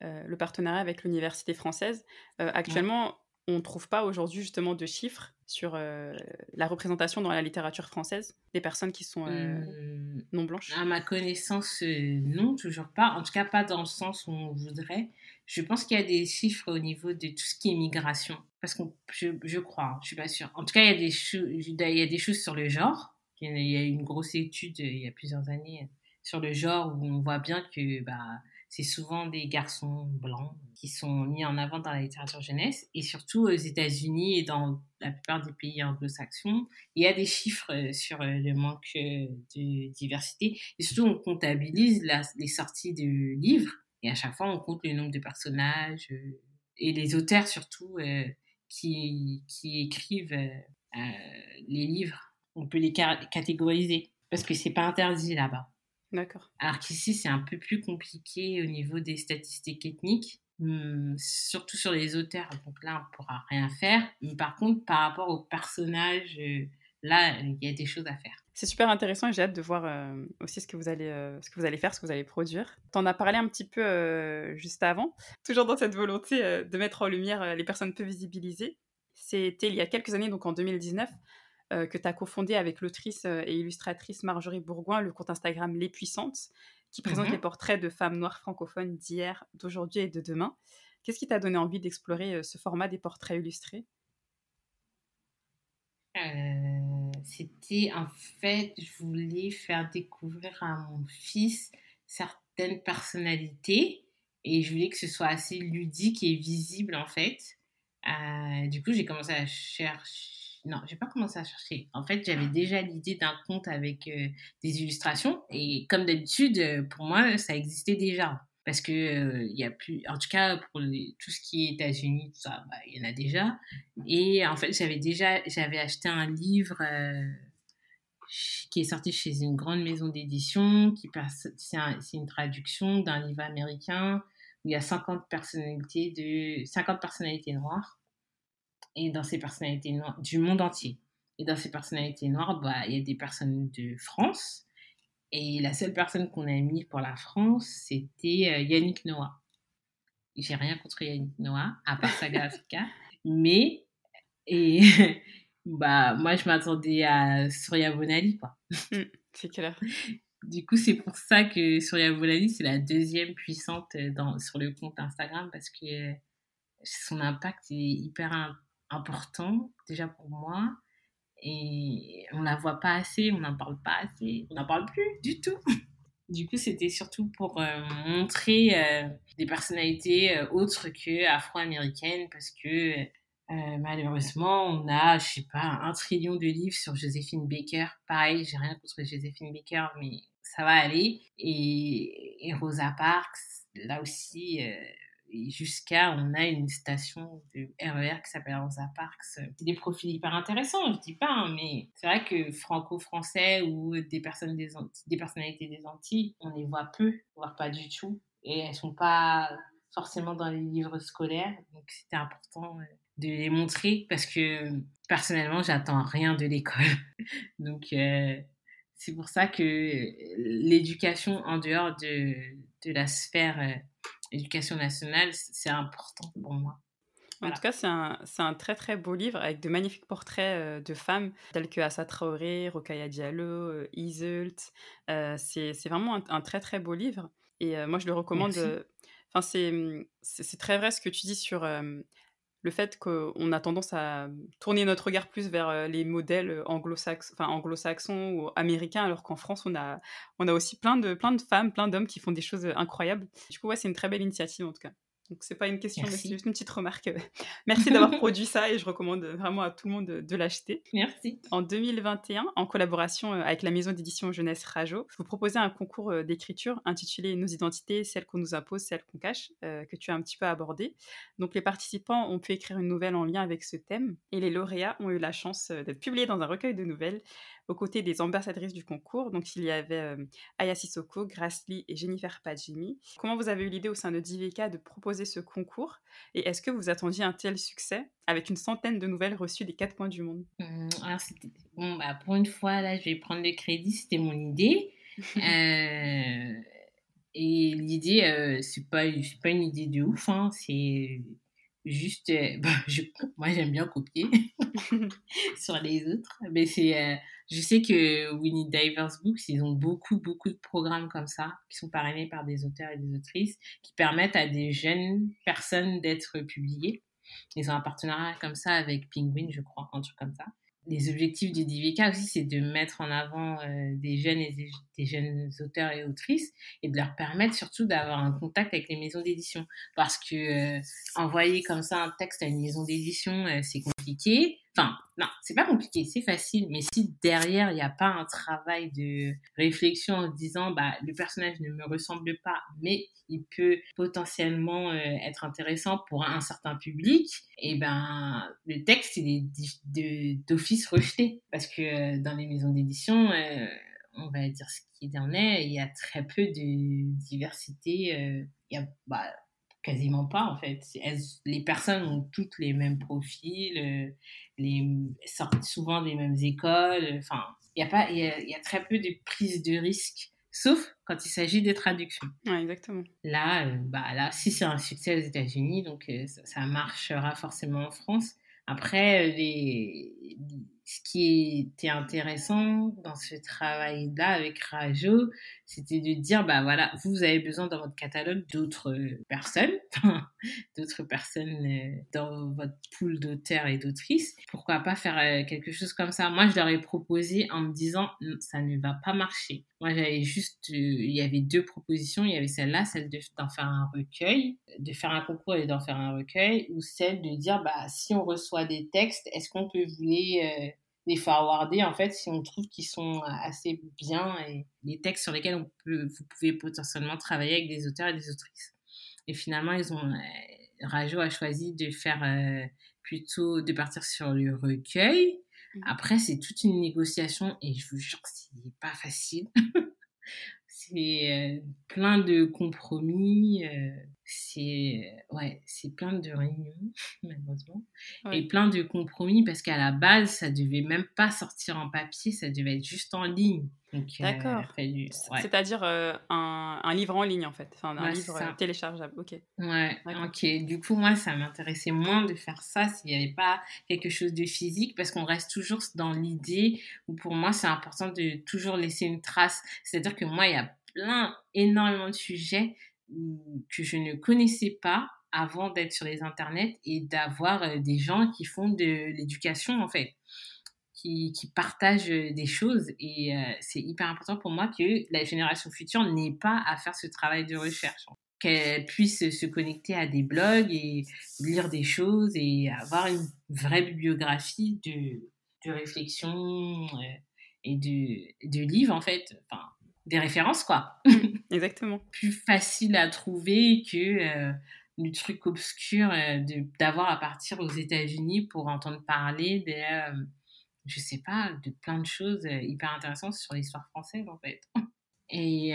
euh, le partenariat avec l'université française, euh, actuellement, on ne trouve pas aujourd'hui justement de chiffres sur euh, la représentation dans la littérature française des personnes qui sont euh, mmh. non blanches? À ma connaissance, euh, non, toujours pas. En tout cas, pas dans le sens où on voudrait. Je pense qu'il y a des chiffres au niveau de tout ce qui est migration. Parce que je, je, crois, hein, je suis pas sûre. En tout cas, il y, a des il y a des choses sur le genre. Il y a une grosse étude il y a plusieurs années sur le genre où on voit bien que bah, c'est souvent des garçons blancs qui sont mis en avant dans la littérature jeunesse et surtout aux États-Unis et dans la plupart des pays anglo-saxons, il y a des chiffres euh, sur euh, le manque euh, de diversité et surtout on comptabilise les sorties de livres et à chaque fois on compte le nombre de personnages et les auteurs surtout qui, qui écrivent les livres. On peut les catégoriser parce que c'est pas interdit là-bas. D'accord. Alors qu'ici, c'est un peu plus compliqué au niveau des statistiques ethniques, hum, surtout sur les auteurs. Donc là, on ne pourra rien faire. Mais par contre, par rapport aux personnages, euh, là, il y a des choses à faire. C'est super intéressant et j'ai hâte de voir euh, aussi ce que, vous allez, euh, ce que vous allez faire, ce que vous allez produire. Tu en as parlé un petit peu euh, juste avant, toujours dans cette volonté de mettre en lumière les personnes peu visibilisées. C'était il y a quelques années, donc en 2019, que tu as cofondé avec l'autrice et illustratrice Marjorie Bourgoin le compte Instagram Les Puissantes, qui présente mhm. les portraits de femmes noires francophones d'hier, d'aujourd'hui et de demain. Qu'est-ce qui t'a donné envie d'explorer ce format des portraits illustrés? C'était en fait, je voulais faire découvrir à mon fils certaines personnalités et je voulais que ce soit assez ludique et visible en fait. Euh, du coup, j'ai commencé à chercher. Non, j'ai pas commencé à chercher. En fait, j'avais déjà l'idée d'un compte avec euh, des illustrations et comme d'habitude, euh, pour moi, ça existait déjà. Parce que euh, il y a plus en tout cas pour tout ce qui est États-Unis tout ça bah, il y en a déjà. Et en fait j'avais déjà j'avais acheté un livre euh, qui est sorti chez une grande maison d'édition qui c'est une traduction d'un livre américain où il y a 50 personnalités de 50 personnalités noires et dans ces personnalités noires du monde entier et dans ces personnalités noires bah il y a des personnes de France et la seule personne qu'on a mis pour la France, c'était euh, Yannick Noah. J'ai rien contre Yannick Noah, à part Saga Africa. Mais, et, bah, moi, je m'attendais à Surya Bonali, quoi. Mmh, c'est clair. Du coup, c'est pour ça que Surya Bonali, c'est la deuxième puissante dans, sur le compte Instagram parce que son impact est hyper important, déjà pour moi et on la voit pas assez, on n'en parle pas assez, on n'en parle plus du tout. Du coup, c'était surtout pour euh, montrer euh, des personnalités euh, autres que afro-américaines parce que malheureusement, on a, je sais pas, un trillion de livres sur Joséphine Baker. Pareil, j'ai rien contre Joséphine Baker, mais ça va aller. Et, et Rosa Parks, là aussi, jusqu'à on a une station de RER e qui s'appelle Rosa Parks. C'est des profils hyper intéressants, je dis pas, hein, mais c'est vrai que franco-français ou des personnes des, des personnalités des Antilles, on les voit peu, voire pas du tout, et elles sont pas forcément dans les livres scolaires, donc c'était important euh, de les montrer parce que personnellement, j'attends rien de l'école, donc euh, c'est pour ça que l'éducation en dehors de, de la sphère euh, éducation nationale, c'est important pour moi. En tout cas, c'est un, un, très très beau livre avec de magnifiques portraits euh, de femmes telles que Assa Traoré, Rokaya Diallo, euh, Iseult. Euh, c'est vraiment un, très très beau livre. Et moi, je le recommande. Enfin, c'est très vrai ce que tu dis sur le fait qu'on a tendance à tourner notre regard plus vers euh, les modèles euh, anglo-saxons ou américains, alors qu'en France, on a, on a aussi plein de, plein de femmes, plein d'hommes qui font des choses euh, incroyables. Du coup, ouais, c'est une très belle initiative en tout cas. Donc c'est pas une question, c'est juste une petite remarque. Merci d'avoir produit ça et je recommande vraiment à tout le monde de, l'acheter. Merci. En 2021, en collaboration euh, avec la maison d'édition Jeunesse Rajo, vous proposez un concours euh, d'écriture intitulé Nos identités, celles qu'on nous impose, celles qu'on cache, euh, que tu as un petit peu abordé. Donc les participants ont pu écrire une nouvelle en lien avec ce thème et les lauréats ont eu la chance d'être publiés dans un recueil de nouvelles aux côtés des ambassadrices du concours. Donc, il y avait euh, Aya Sissoko, et Jennifer Padjimi. Comment vous avez eu l'idée au sein de DVK de proposer ce concours Et est-ce que vous attendiez un tel succès avec une centaine de nouvelles reçues des quatre coins du monde? Mmh, Alors, bon, bah, pour une fois, là, je vais prendre le crédit, c'était mon idée. Euh, et l'idée, euh, c'est pas, pas une idée de ouf, hein, c'est juste euh, bah, je, moi j'aime bien copier sur les autres mais c'est euh, je sais que Winnie Divers Books ils ont beaucoup beaucoup de programmes comme ça qui sont parrainés par des auteurs et des autrices qui permettent à des jeunes personnes d'être publiées ils ont un partenariat comme ça avec Penguin je crois un truc comme ça les objectifs du DVK aussi, c'est de mettre en avant euh, des jeunes et des, jeunes auteurs et autrices et de leur permettre surtout d'avoir un contact avec les maisons d'édition. Parce que euh, envoyer comme ça un texte à une maison d'édition, euh, c'est compliqué. Enfin, non, c'est pas compliqué, c'est facile. Mais si derrière, il n'y a pas un travail de réflexion en disant, bah, le personnage ne me ressemble pas, mais il peut potentiellement euh, être intéressant pour un, certain public, et ben, le texte, il est d'office rejeté. Parce que euh, dans les maisons d'édition, euh, on va dire ce qu'il en est, il y a très peu de diversité. il y a, bah, quasiment pas en fait. les personnes ont toutes les mêmes profils, euh, les, sortent souvent des mêmes écoles. Enfin, il y a pas, il y, a, très peu de prise de risque, sauf quand il s'agit des traductions. Ouais, exactement. Là, euh, bah là, si c'est un succès aux États-Unis, donc euh, ça, marchera forcément en France. Après, les, ce qui était intéressant dans ce travail-là avec Rajo, c'était de dire, bah voilà, vous avez besoin dans votre catalogue d'autres personnes, d'autres personnes euh, dans votre pool d'auteurs et d'autrices. Pourquoi pas faire euh, quelque chose comme ça? Moi, je leur ai proposé en me disant, ça ne va pas marcher. Moi, j'avais juste, euh, il y avait deux propositions. Il y avait celle-là, celle d'en faire un recueil, de faire un concours et d'en faire un recueil, ou celle de dire, bah si on reçoit des textes, est-ce qu'on peut vous les les forwarder en fait si on trouve qu'ils sont assez bien et les textes sur lesquels vous pouvez potentiellement travailler avec des auteurs et des autrices. Et finalement, euh, Rajo a choisi de faire euh, plutôt de partir sur le recueil. Mmh. Après, c'est toute une négociation et je vous jure, c'est pas facile. c'est euh, plein de compromis c'est ouais, c'est plein de réunions malheureusement et plein de compromis parce qu'à la base ça devait même pas sortir en papier, ça devait être juste en ligne. Euh, D'accord. C'est-à-dire euh, un, un, livre en ligne en fait, enfin un livre euh, téléchargeable. Ok. Ouais. Ok. Du coup moi ça m'intéressait moins de faire ça s'il n'y avait pas quelque chose de physique parce qu'on reste toujours dans l'idée où pour moi c'est important de toujours laisser une trace. C'est-à-dire que moi il y a plein énormément de sujets que je ne connaissais pas avant d'être sur les internets et d'avoir euh, des gens qui font de l'éducation en fait, qui, partagent euh, des choses et euh, c'est hyper important pour moi que la génération future n'ait pas à faire ce travail de recherche, qu'elle puisse se connecter à des blogs et lire des choses et avoir une vraie bibliographie de, de réflexion et de, de livres en fait, des références, quoi. Exactement. Plus facile à trouver que euh, du truc obscur euh, d'avoir à partir aux États-Unis pour entendre parler de, euh, je sais pas, de plein de choses hyper intéressantes sur l'histoire française, en fait. Et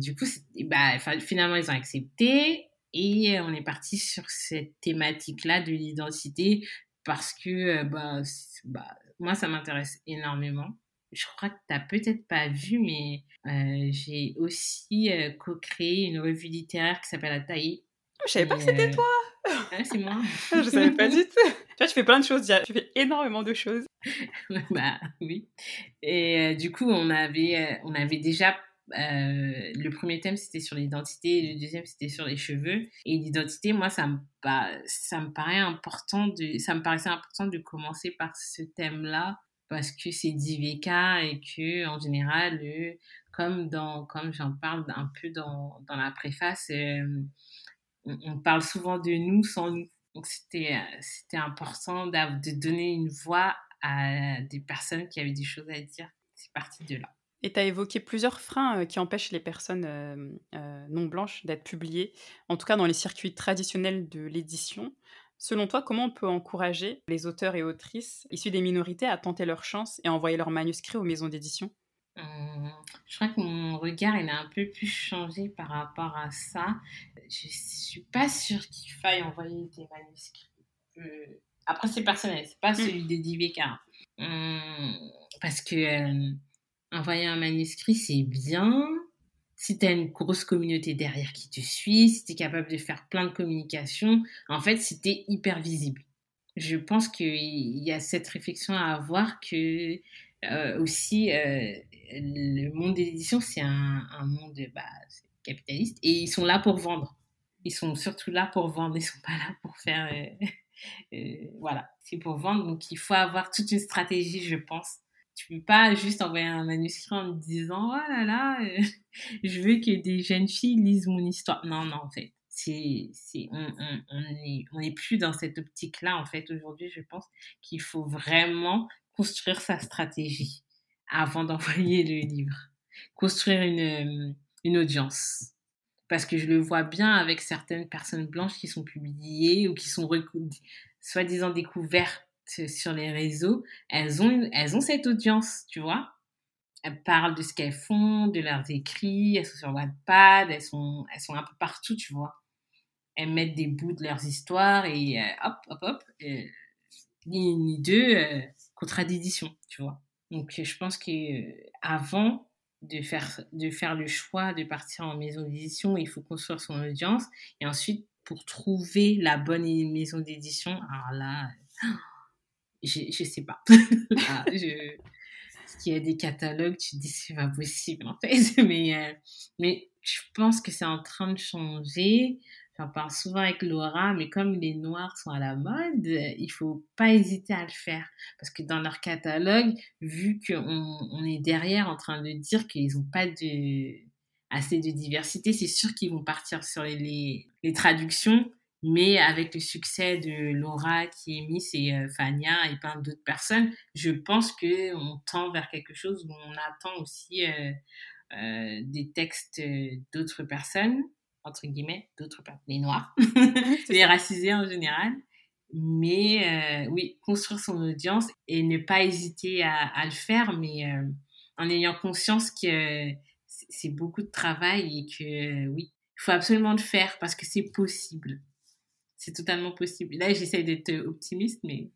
du coup, bah, finalement, ils ont accepté et on est parti sur cette thématique-là de l'identité parce que bah, bah, moi, ça m'intéresse énormément je crois que tu n'as peut-être pas vu, mais euh, j'ai aussi euh, co-créé une revue littéraire qui s'appelle Ataï. Oh, je savais pas que c'était euh, toi ouais, C'est moi. je savais pas du tout. Tu vois, je fais plein de choses, tu fais énormément de choses. bah oui. Et du coup, on avait, on avait déjà le premier thème c'était sur l'identité, le deuxième c'était sur les cheveux. Et l'identité, moi, ça me, ça me paraît important de, ça me paraissait important de commencer par ce thème-là parce que c'est d'IVK et que en général, comme dans comme j'en parle un peu dans, dans la préface, euh, on, parle souvent de nous sans nous. Donc c'était c'était important de donner une voix à des personnes qui avaient des choses à dire. C'est parti de là. Et tu as évoqué plusieurs freins euh, qui empêchent les personnes euh, non blanches d'être publiées, en tout cas dans les circuits traditionnels de l'édition. Selon toi, comment on peut encourager les auteurs et autrices issus des minorités à tenter leur chance et envoyer leurs manuscrits aux maisons d'édition? Hum, je crois que mon regard il a un peu plus changé par rapport à ça. Je suis pas sûre qu'il faille envoyer des manuscrits. Après, c'est personnel, c'est pas mmh. celui de DVK. Hum, parce que euh, envoyer un manuscrit, c'est bien, si tu as une grosse communauté derrière qui te suit, si tu es capable de faire plein de communications, en fait, si tu es hyper visible. Je pense qu'il y a cette réflexion à avoir que euh, aussi euh, le monde de l'édition, c'est un, monde bah, capitaliste et ils sont là pour vendre. Ils sont surtout là pour vendre, ils sont pas là pour faire... Euh, voilà, c'est pour vendre, donc il faut avoir toute une stratégie, je pense, tu peux pas juste envoyer un manuscrit en me disant oh là là euh, je veux que des jeunes filles lisent mon histoire. Non non en fait c'est c'est on on on est on est plus dans cette optique là en fait aujourd'hui je pense qu'il faut vraiment construire sa stratégie avant d'envoyer le livre. Construire une euh, une audience. Parce que je le vois bien avec certaines personnes blanches qui sont publiées ou qui sont soi-disant découvertes sur les réseaux, elles ont, elles ont cette audience, tu vois. Elles parlent de ce qu'elles font, de leurs écrits, elles sont sur Wattpad, elles sont, elles sont un peu partout, tu vois. elles mettent des bouts de leurs histoires et hop, hop, hop, ni ni deux, contradiction, tu vois. Donc, je pense qu'avant de faire, de faire le choix de partir en maison d'édition, il faut construire son audience. Et ensuite, pour trouver la bonne maison d'édition, alors là, je, sais pas. ah, je, qu'il y a des catalogues, tu te dis c'est pas possible en fait. Mais, euh, mais je pense que c'est en train de changer. J'en parle souvent avec Laura, mais comme les noirs sont à la mode, il faut pas hésiter à le faire. Parce que dans leur catalogue, vu qu'on on est derrière en train de dire qu'ils n'ont pas de, assez de diversité, c'est sûr qu'ils vont partir sur les, les traductions mais avec le succès de Laura, qui est Miss et euh, Fania et plein d'autres personnes, je pense qu'on tend vers quelque chose où on attend aussi euh, euh, des textes d'autres personnes, entre guillemets, d'autres personnes, les noirs, les racisés en général. Mais oui, construire son audience et ne pas hésiter à, à le faire, mais en ayant conscience que c'est beaucoup de travail et que oui, il faut absolument le faire parce que c'est possible c'est totalement possible. Là, j'essaye d'être optimiste, mais.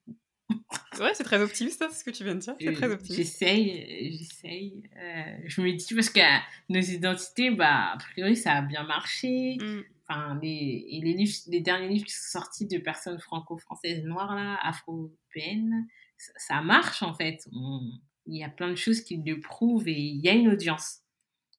ouais, c'est très optimiste, hein, ce que tu viens de dire. C'est très optimiste. J'essaye, j'essaye. Euh, je me dis, parce que nos identités, bah, a priori, ça a bien marché. Mm. Enfin, les, et les, livres, les derniers livres qui sont sortis de personnes franco-françaises noires, là, afro-européennes, ça, marche, en fait. il y a plein de choses qui le prouvent et il y a une audience.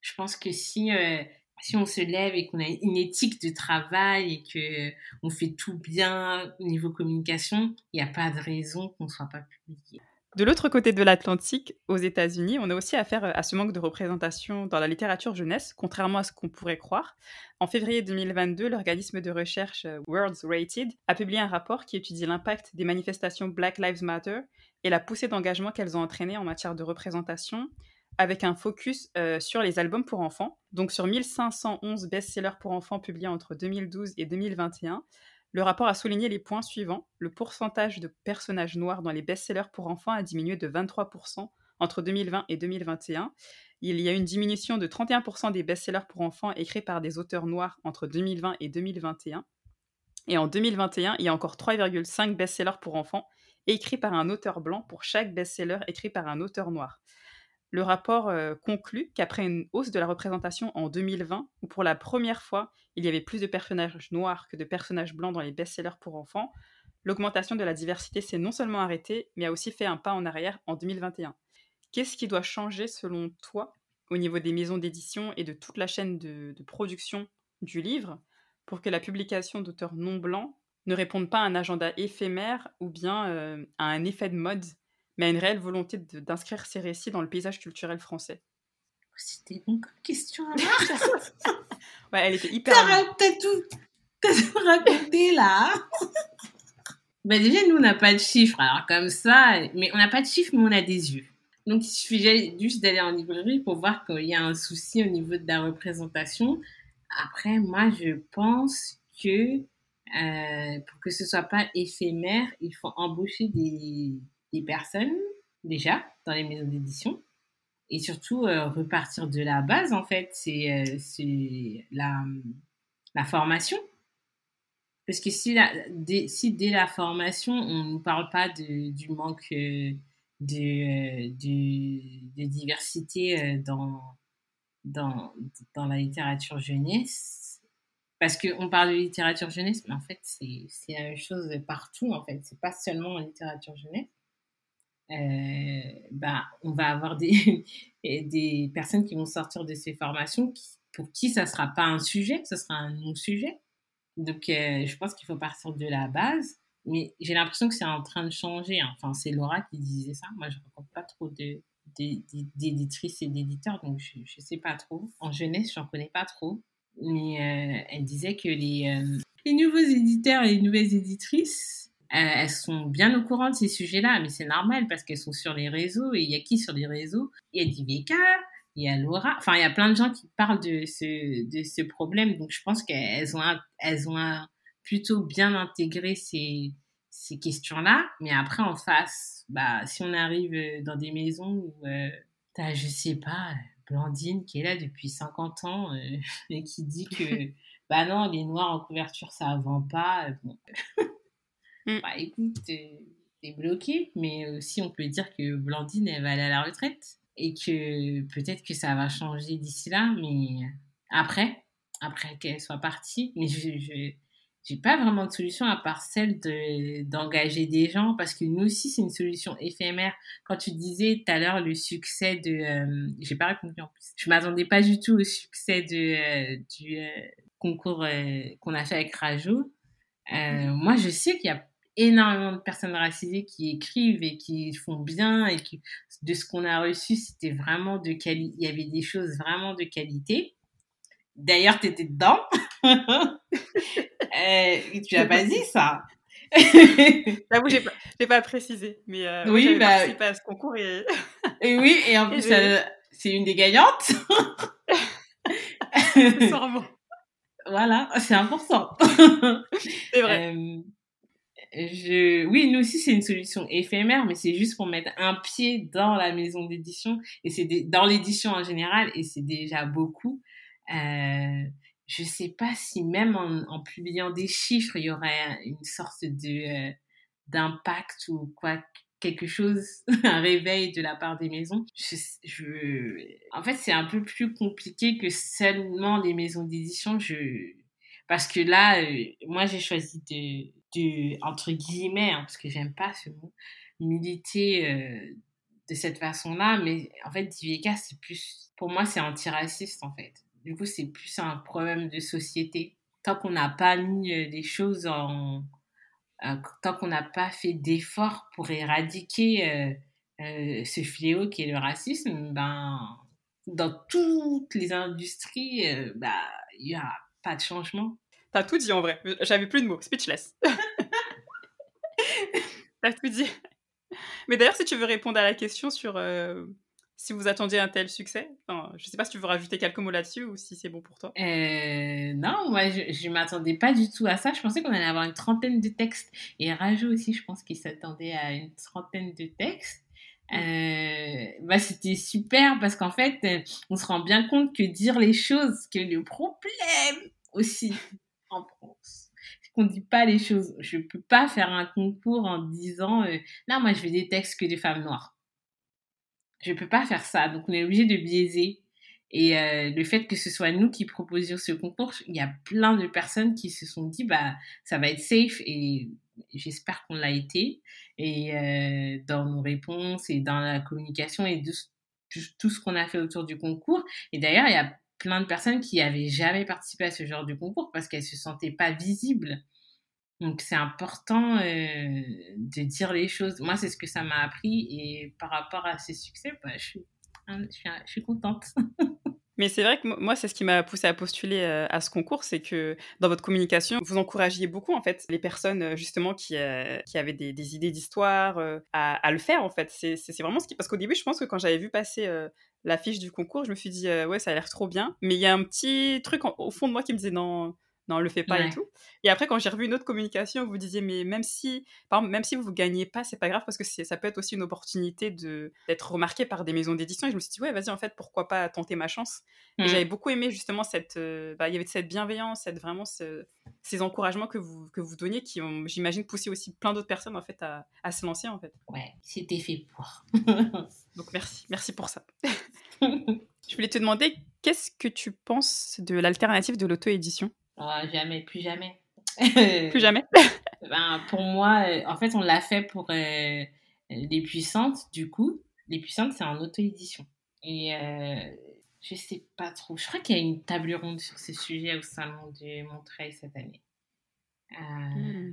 Je pense que si. Euh, si on se lève et qu'on a une éthique de travail et que on fait tout bien au niveau communication, il n'y a pas de raison qu'on ne soit pas publié. De l'autre côté de l'Atlantique, aux États-Unis, on a aussi affaire à ce manque de représentation dans la littérature jeunesse, contrairement à ce qu'on pourrait croire. En février 2022, l'organisme de recherche euh, World's Rated a publié un rapport qui étudie l'impact des manifestations Black Lives Matter et la poussée d'engagement qu'elles ont entraîné en matière de représentation, avec un focus euh, sur les albums pour enfants. Donc sur 1511 best-sellers pour enfants publiés entre 2012 et 2021, le rapport a souligné les points suivants. Le pourcentage de personnages noirs dans les best-sellers pour enfants a diminué de 23% entre 2020 et 2021. Il y a une diminution de 31% des best-sellers pour enfants écrits par des auteurs noirs entre 2020 et 2021. Et en 2021, il y a encore 3,5 best-sellers pour enfants écrits par un auteur blanc pour chaque best-seller écrit par un auteur noir. Le rapport euh, conclut qu'après une hausse de la représentation en 2020, où pour la première fois il y avait plus de personnages noirs que de personnages blancs dans les best-sellers pour enfants, l'augmentation de la diversité s'est non seulement arrêtée, mais a aussi fait un pas en arrière en 2021. Qu'est-ce qui doit changer selon toi au niveau des maisons d'édition et de toute la chaîne de, production du livre pour que la publication d'auteurs non blancs ne réponde pas à un agenda éphémère ou bien euh, à un effet de mode mais à une réelle volonté d'inscrire ces récits dans le paysage culturel français. C'était une question à Ouais, elle était hyper. T'as tout, tout raconté là. bah déjà, nous, on n'a pas de chiffres. Alors, comme ça, mais on n'a pas de chiffres, mais on a des yeux. Donc, il suffisait juste d'aller en librairie pour voir qu'il y a un souci au niveau de la représentation. Après, moi, je pense que euh, pour que ce soit pas éphémère, il faut embaucher des, des personnes déjà dans les maisons d'édition. Et surtout euh, repartir de la base en fait c'est euh, la, la formation. Parce que si, la, dès, si dès la formation on ne parle pas de, du manque euh, de, de, diversité dans, dans, dans la littérature jeunesse parce qu'on parle de littérature jeunesse mais en fait c'est la même chose partout en fait. C'est pas seulement en littérature jeunesse. euh, bah, on va avoir des, des personnes qui vont sortir de ces formations pour qui ça ne sera pas un sujet, ce sera un non-sujet. Donc, euh, je pense qu'il faut partir de la base. Mais j'ai l'impression que c'est en train de changer. Hein. Enfin, c'est Laura qui disait ça. Moi, je ne rencontre pas trop d'éditrices et d'éditeurs, donc je ne sais pas trop. En jeunesse, je n'en connais pas trop. Mais euh, elle disait que les, les nouveaux éditeurs et les nouvelles éditrices, elles sont bien au courant de ces sujets-là, mais c'est normal parce qu'elles sont sur les réseaux. Et il y a qui sur les réseaux? Il y a Diveka, il y a Laura. Enfin, il y a plein de gens qui parlent de ce, de ce problème. Donc, je pense qu'elles ont, elles ont plutôt bien intégré ces, ces questions-là. Mais après, en face, bah, si on arrive dans des maisons où, euh, je sais pas, Blandine qui est là depuis 50 ans et qui dit que bah non, les noirs en couverture, ça vend pas. Bon. Mm. bah écoute, t'es bloqué, mais aussi on peut dire que Blandine, elle va aller à la retraite et que peut-être que ça va changer d'ici là, mais après, après qu'elle soit partie, mais je, je j'ai pas vraiment de solution à part celle de d'engager des gens parce que nous aussi c'est une solution éphémère. Quand tu disais tout à l'heure le succès de, euh, j'ai pas répondu en plus. Je m'attendais pas du tout au succès de euh, du euh, concours qu'on a fait avec Rajo. moi je sais qu'il y a énormément de personnes racisées qui écrivent et qui font bien et qui de ce qu'on a reçu c'était vraiment de qualité. Il y avait des choses vraiment de qualité. D'ailleurs, tu étais dedans. euh, tu n'as pas dit ça. J'avoue, j'ai pas, pas précisé. Mais euh, oui, bah, participé à ce concours. Et, et oui, et en plus, c'est une des gagnantes. voilà, c'est important. C'est vrai. Euh, je... Oui, nous aussi, c'est une solution éphémère, mais c'est juste pour mettre un pied dans la maison d'édition et c'est dans l'édition en général, et c'est déjà beaucoup. Euh, je sais pas si même en, publiant des chiffres, il y aurait une sorte de euh, d'impact ou quoi quelque chose, un réveil de la part des maisons. Je, je... En fait, c'est un peu plus compliqué que seulement les maisons d'édition. Je... Parce que là, euh, moi, j'ai choisi de, de, entre guillemets, hein, parce que j'aime pas ce mot, militer euh, de cette façon-là. Mais en fait, DVK, c'est plus, pour moi, c'est antiraciste, en fait. Du coup, c'est plus un problème de société. Tant qu'on n'a pas mis euh, les choses en... Euh, tant qu'on n'a pas fait d'efforts pour éradiquer euh, ce fléau qui est le racisme, ben, dans toutes les industries, bah, il n'y a pas de changement. T'as tout dit en vrai. J'avais plus de mots. Speechless. T'as tout dit. Mais d'ailleurs, si tu veux répondre à la question sur si vous attendiez un tel succès enfin, Je ne sais pas si tu veux rajouter quelques mots là-dessus ou si c'est bon pour toi. Euh, non, moi je ne m'attendais pas du tout à ça. Je pensais qu'on allait avoir une trentaine de textes. Et Rajou aussi, je pense qu'il s'attendait à une trentaine de textes. Euh, bah, c'était super parce qu'en fait, euh, on se rend bien compte que dire les choses, que le problème aussi en qu'on dit pas les choses. Je peux pas faire un concours en disant, euh, non, moi je veux des textes que des femmes noires je peux pas faire ça. Donc, on est obligé de biaiser. Et euh, le fait que ce soit nous qui proposions ce concours, il y a plein de personnes qui se sont dit, bah, ça va être safe. Et j'espère qu'on l'a été. Et euh, dans nos réponses et dans la communication et de, tout ce qu'on a fait autour du concours. Et d'ailleurs, il y a plein de personnes qui avaient jamais participé à ce genre de concours parce qu'elles se sentaient pas visibles. Donc c'est important euh, de dire les choses. Moi, c'est ce que ça m'a appris et par rapport à ces succès, bah, je, suis, je, suis, contente. Mais c'est vrai que moi, c'est ce qui m'a poussé à postuler euh, à ce concours, c'est que dans votre communication, vous encouragiez beaucoup en fait les personnes euh, justement qui, qui avaient des, idées d'histoire à, le faire en fait. C'est vraiment ce qui parce qu'au début, je pense que quand j'avais vu passer la fiche du concours, je me suis dit ouais, ça a l'air trop bien. Mais il y a un petit truc au fond de moi qui me disait non, non, le fait pas et tout. Et après, quand j'ai revu une autre communication, vous disiez, mais même si, par exemple, même si vous ne gagnez pas, c'est pas grave parce que ça peut être aussi une opportunité d'être remarqué par des maisons d'édition. Et je me suis dit, ouais, vas-y, en fait, pourquoi pas tenter ma chance? Mmh. J'avais beaucoup aimé justement cette, euh, bah, il y avait cette bienveillance, cette, vraiment ces encouragements que vous, que vous donniez qui ont, j'imagine, poussé aussi plein d'autres personnes en fait à, à, se lancer en fait. Ouais, c'était fait pour. Donc merci, merci pour ça. je voulais te demander, qu'est-ce que tu penses de l'alternative de l'auto-édition? Ah, jamais, plus jamais. plus jamais ben, Pour moi, euh, en fait, on l'a fait pour euh, les puissantes, du coup. Les puissantes, c'est en auto-édition. Et euh, je sais pas trop. Je crois qu'il y a une table ronde sur ce sujet au salon de Montreuil cette année. Hmm.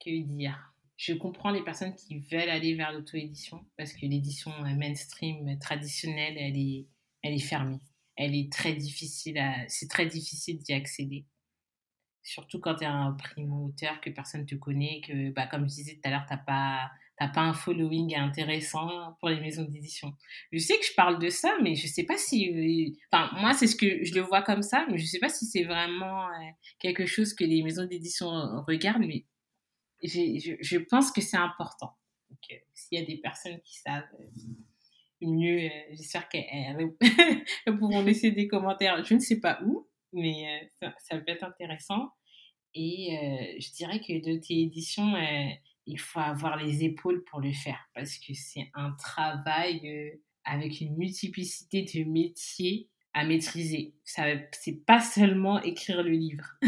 Que dire? Je comprends les personnes qui veulent aller vers l'auto-édition parce que l'édition mainstream traditionnelle, elle est, elle est fermée elle est très difficile c'est très difficile d'y accéder. Surtout quand tu es un primo-auteur que personne te connaît, que, bah, comme je disais tout à l'heure, t'as pas, t'as pas un following intéressant pour les maisons d'édition. Je sais que je parle de ça, mais je sais pas si, enfin, moi, c'est ce que je le vois comme ça, mais je sais pas si c'est vraiment euh, quelque chose que les maisons d'édition regardent, mais je, je, pense que c'est important. Donc, euh, s'il y a des personnes qui savent, euh, mieux. J'espère qu'elles pourront laisser des commentaires. Je ne sais pas où, mais ça, ça peut être intéressant. Et je dirais que de tes éditions, il faut avoir les épaules pour le faire parce que c'est un travail avec une multiplicité de métiers à maîtriser. Ça, c'est pas seulement écrire le livre.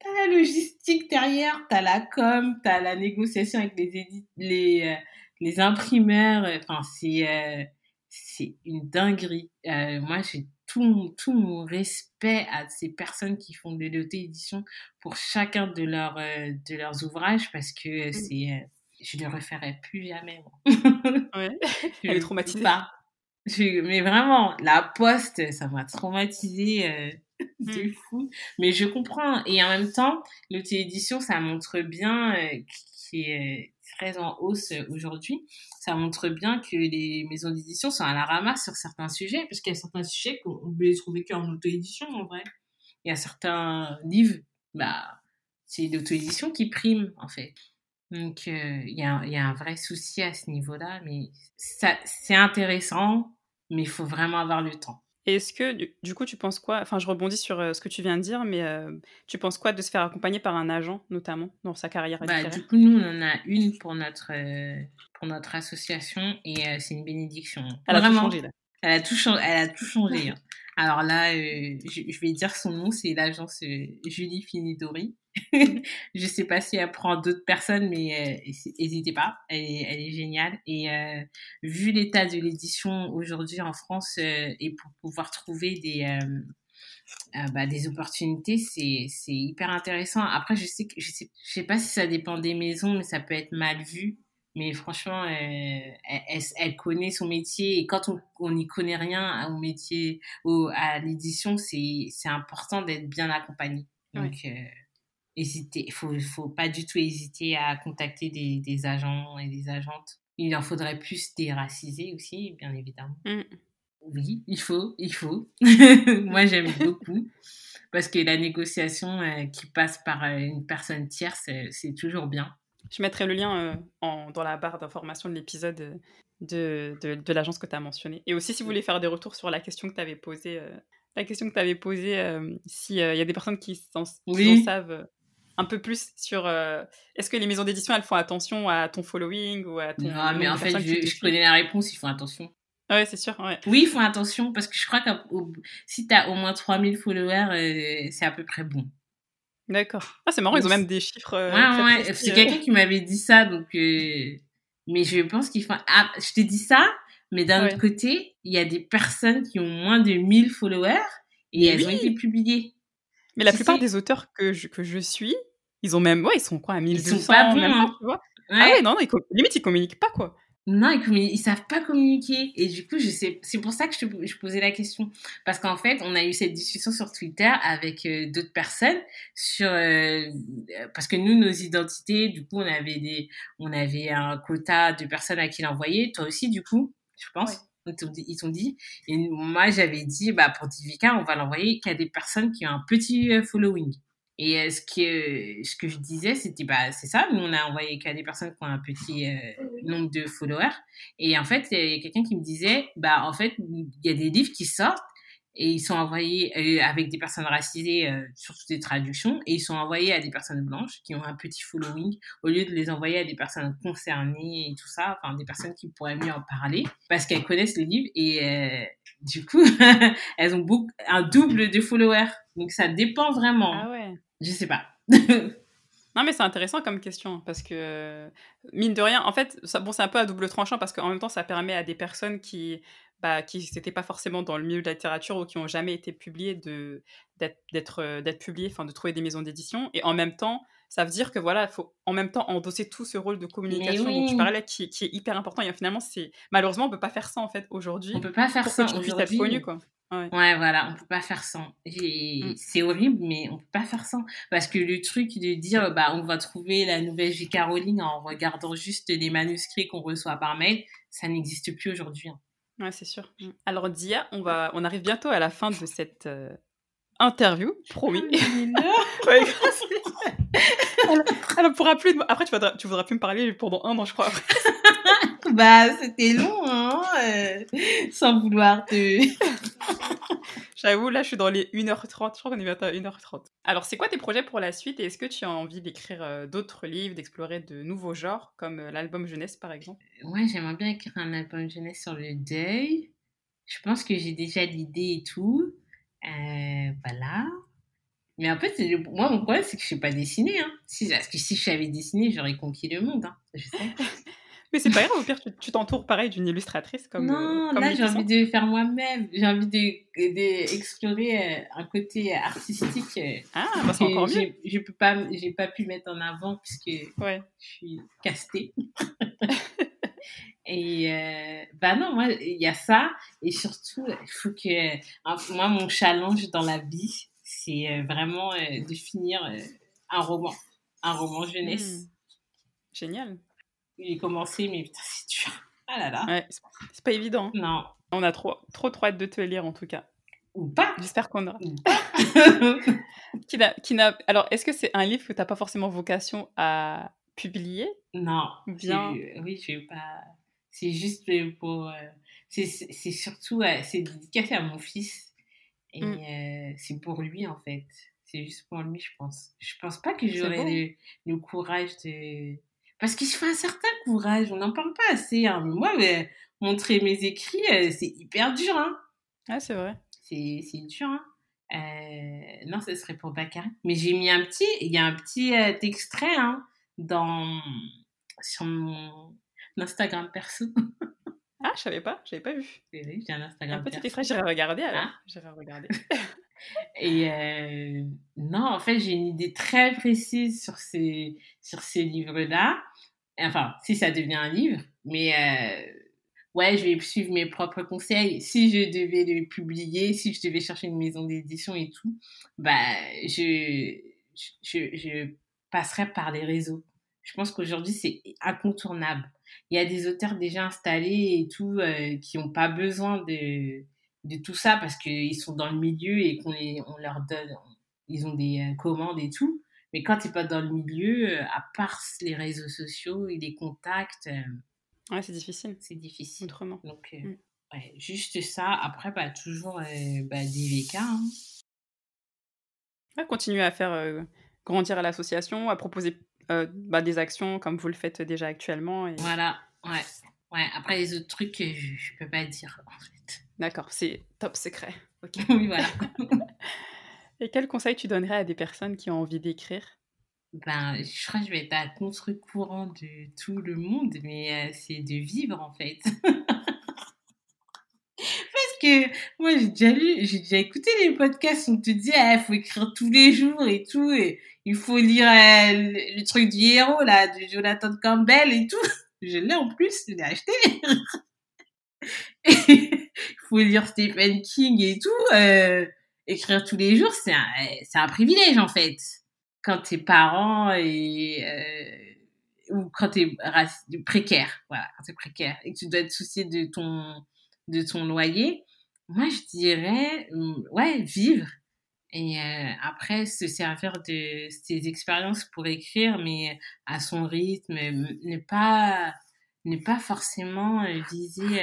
t'as la logistique derrière, t'as la com, t'as la négociation avec les les, euh, les imprimeurs. Enfin, c'est euh, c'est une dinguerie. Euh, moi, j'ai tout mon, tout mon respect à ces personnes qui font de l'auto-édition pour chacun de leurs de leurs ouvrages parce que mmh. c'est je ne le referai plus jamais. ouais. Elle est traumatisée. Pas mais vraiment, la poste, ça m'a traumatisé euh, de mmh. fou. Mais je comprends. Et en même temps, l'auto-édition, ça montre bien, euh, qui est très en hausse aujourd'hui, ça montre bien que les maisons d'édition sont à la ramasse sur certains sujets, parce qu'il y a certains sujets qu'on peut les trouver qu'en auto-édition, en vrai. Il y a certains livres, bah, c'est l'auto-édition qui prime, en fait. Donc, euh, il y, a, y, a, un vrai souci à ce niveau-là, mais c'est intéressant, mais il faut vraiment avoir le temps. Est-ce que, du, coup, tu penses quoi Enfin, je rebondis sur euh, ce que tu viens de dire, mais euh, tu penses quoi de se faire accompagner par un agent, notamment, dans sa carrière bah, Du coup, nous, on en a une pour notre, pour notre association et c'est une bénédiction. Elle a tout changé, là. Elle a tout, changé, elle a tout changé. Hein. Alors là, je, vais dire son nom, c'est l'agence Julie Finidori. je sais pas si elle prend d'autres personnes, mais n'hésitez pas, elle est, elle est, géniale. Et euh, vu l'état de l'édition aujourd'hui en France, euh, et pour pouvoir trouver des, euh, bah, des opportunités, c'est hyper intéressant. Après, je sais que je sais, je sais pas si ça dépend des maisons, mais ça peut être mal vu. Mais franchement, elle, elle, connaît son métier et quand on n'y connaît rien au métier, au, à l'édition, c'est important d'être bien accompagné. Donc, hésiter, il faut, faut pas du tout hésiter à contacter des, des, agents et des agentes. Il en faudrait plus déraciser aussi, bien évidemment. Mmh. Oui, il faut, il faut. Moi, j'aime beaucoup. Parce que la négociation euh, qui passe par euh, une personne tierce, euh, c'est toujours bien. Je mettrai le lien en, dans la barre d'information de l'épisode de, de, de l'agence que tu as mentionné. Et aussi, si vous voulez faire des retours sur la question que tu avais posée, la question que tu avais posée, s'il y a des personnes qui, en, qui en savent un peu plus sur euh, est-ce que les maisons d'édition elles font attention à ton following ou à ton non mais en fait je, connais la réponse ils font attention. Ouais c'est sûr ouais. oui ils font attention parce que je crois que si tu as au moins 3000 followers euh, c'est à peu près bon. D'accord. Ah c'est marrant ils ont même des chiffres euh, ouais ouais c'est quelqu'un qui m'avait dit ça donc mais je pense qu'ils font ah je t'ai dit ça mais d'un autre côté il y a des personnes qui ont moins de 1000 followers et elles ont été publiées mais la plupart des auteurs que je, que je suis, ils ont même, ouais, ils sont quoi, à 1200 Ils sont pas bons, hein. tu vois? Ah ouais, non, non ils, limite, ils communiquent pas, quoi. Non, ils, ils savent pas communiquer. Et du coup, je sais, c'est pour ça que je, te, je posais la question. Parce qu'en fait, on a eu cette discussion sur Twitter avec euh, d'autres personnes sur, euh, parce que nous, nos identités, du coup, on avait des, on avait un quota de personnes à qui l'envoyer. Toi aussi, du coup, je pense? Ils t'ont dit. Et moi, j'avais dit, bah, pour Divika, on va l'envoyer qu'à des personnes qui ont un petit euh, following. Et euh, ce, que, ce que je disais, c'était, bah, c'est ça. Nous, on a envoyé qu'à des personnes qui ont un petit euh, nombre de followers. Et en fait, il y a quelqu'un qui me disait, bah, en fait, il y a des livres qui sortent et ils sont envoyés euh, avec des personnes racisées euh, sur toutes les traductions et ils sont envoyés à des personnes blanches qui ont un petit following au lieu de les envoyer à des personnes concernées et tout ça, enfin des personnes qui pourraient mieux en parler parce qu'elles connaissent les livres et euh, du coup elles ont beaucoup, un double de followers donc ça dépend vraiment. Ah ouais. Je sais pas. Non, mais c'est intéressant comme question parce que, mine de rien, en fait, ça, bon, c'est un peu à double tranchant parce qu'en même temps, ça permet à des personnes qui bah, qui n'étaient pas forcément dans le milieu de la littérature ou qui n'ont jamais été publiés d'être, euh, d'être, publiés, enfin de trouver des maisons d'édition. Et en même temps, ça veut dire que voilà, il faut en même temps endosser tout ce rôle de communication dont tu parlais qui, qui, est hyper important. Et finalement, c'est malheureusement, on peut pas faire ça en fait aujourd'hui. On peut pas faire ça aujourd'hui. connu quoi. Ouais. ouais. voilà, on peut pas faire ça. Mm. C'est horrible, mais on peut pas faire ça. Parce que le truc de dire, bah, on va trouver la nouvelle J. Caroline en regardant juste les manuscrits qu'on reçoit par mail, ça n'existe plus aujourd'hui. Hein. Ouais, c'est sûr. Mm. Alors, Dia, on, va, on arrive bientôt à la fin de cette euh, interview, promis. ouais, elle, pourra plus. Après, tu voudras, tu voudras plus me parler pendant un an, je crois. bah, c'était long, hein, euh, sans vouloir te... J'avoue, là, je suis dans les 1h30. Je crois qu'on est bientôt à 1h30. Alors, c'est quoi tes projets pour la suite et est-ce que tu as envie d'écrire euh, d'autres livres, d'explorer de nouveaux genres, comme euh, l'album jeunesse, par exemple? Ouais, j'aimerais bien écrire un album jeunesse sur le deuil. Je pense que j'ai déjà l'idée et tout. voilà. Mais en fait, moi, mon problème, c'est que je ne sais pas dessiner. Hein. Si, parce que si je savais dessiner, j'aurais conquis le monde. Hein. Je sais. Mais c'est pas grave, au pire, tu t'entoures pareil d'une illustratrice comme. Non, euh, là, j'ai envie de faire moi-même. J'ai envie d'explorer de, euh, un côté artistique. Euh, ah, bah c'est encore mieux. Je peux pas, j'ai pas pu mettre en avant puisque ouais. je suis castée. Et bah non, moi, il y a ça. Et surtout, il faut que. Moi, mon challenge dans la vie, c'est vraiment de finir un roman. Un roman jeunesse. Mmh. Génial j'ai commencé, mais putain, c'est dur. Ah là là. Ouais, c'est pas évident. Non. On a trop, trop, trop hâte de te lire en tout cas. Ou pas. J'espère qu'on aura. qui qui Alors, est-ce que c'est un livre que tu n'as pas forcément vocation à publier? Non. Bien. Oui, je vais pas. C'est juste pour. Euh, c'est surtout. Euh, c'est dédicacé à mon fils. Et mm. euh, c'est pour lui, en fait. C'est juste pour lui, je pense. Je pense pas que j'aurais le, courage de parce qu'il faut un certain courage, on n'en parle pas assez. Hein. Moi, mais, montrer mes écrits, euh, c'est hyper dur. Hein. Ah, c'est vrai. C'est dur. Hein. Euh, non, ce serait pour Bakary. Mais j'ai mis un petit, il y a un petit euh, extrait hein, dans, sur mon Instagram perso. ah, je savais pas, je n'avais pas vu. Oui, j'ai un Instagram Un petit extrait, j'irai regarder alors. Ah. J'irai regarder. Et non, en fait, j'ai une idée très précise sur ces, sur ces livres-là. Enfin, si ça devient un livre, mais euh, ouais, je vais suivre mes propres conseils. Si je devais le publier, si je devais chercher une maison d'édition et tout, bah, je, je, je passerais par les réseaux. Je pense qu'aujourd'hui, c'est incontournable. Il y a des auteurs déjà installés et tout euh, qui n'ont pas besoin de, de tout ça parce qu'ils sont dans le milieu et qu'on on leur donne, ils ont des euh, commandes et tout. Mais quand tu n'es pas dans le milieu, euh, à part les réseaux sociaux et les contacts. Euh, ouais, c'est difficile. C'est difficile. Autrement. Donc, mm. ouais, juste ça. Après, bah, toujours bah, des VK. Hein. continuer à faire grandir l'association, à proposer bah, des actions comme vous le faites déjà actuellement. Et... Voilà, ouais. Ouais, après les autres trucs, je, ne peux pas dire. D'accord, c'est top secret. oui, voilà. Et quel conseil tu donnerais à des personnes qui ont envie d'écrire? Ben, je crois que je vais être à contre-courant de tout le monde, mais euh, c'est de vivre en fait. Parce que moi j'ai déjà lu, j'ai déjà écouté les podcasts où on te dit il ah, faut écrire tous les jours et tout, et il faut lire euh, le, truc du héros là, de Jonathan Campbell et tout. Je l'ai en plus, je l'ai acheté. faut lire Stephen King et tout. Euh, écrire tous les jours, c'est un, c'est un privilège en fait. Quand t'es parent et euh, ou quand t'es précaire, voilà, quand t'es précaire et que tu dois te soucier de ton de ton loyer, moi je dirais mm, ouais vivre et euh, après se servir de ses expériences pour écrire, mais à son rythme, ne pas ne pas forcément euh, viser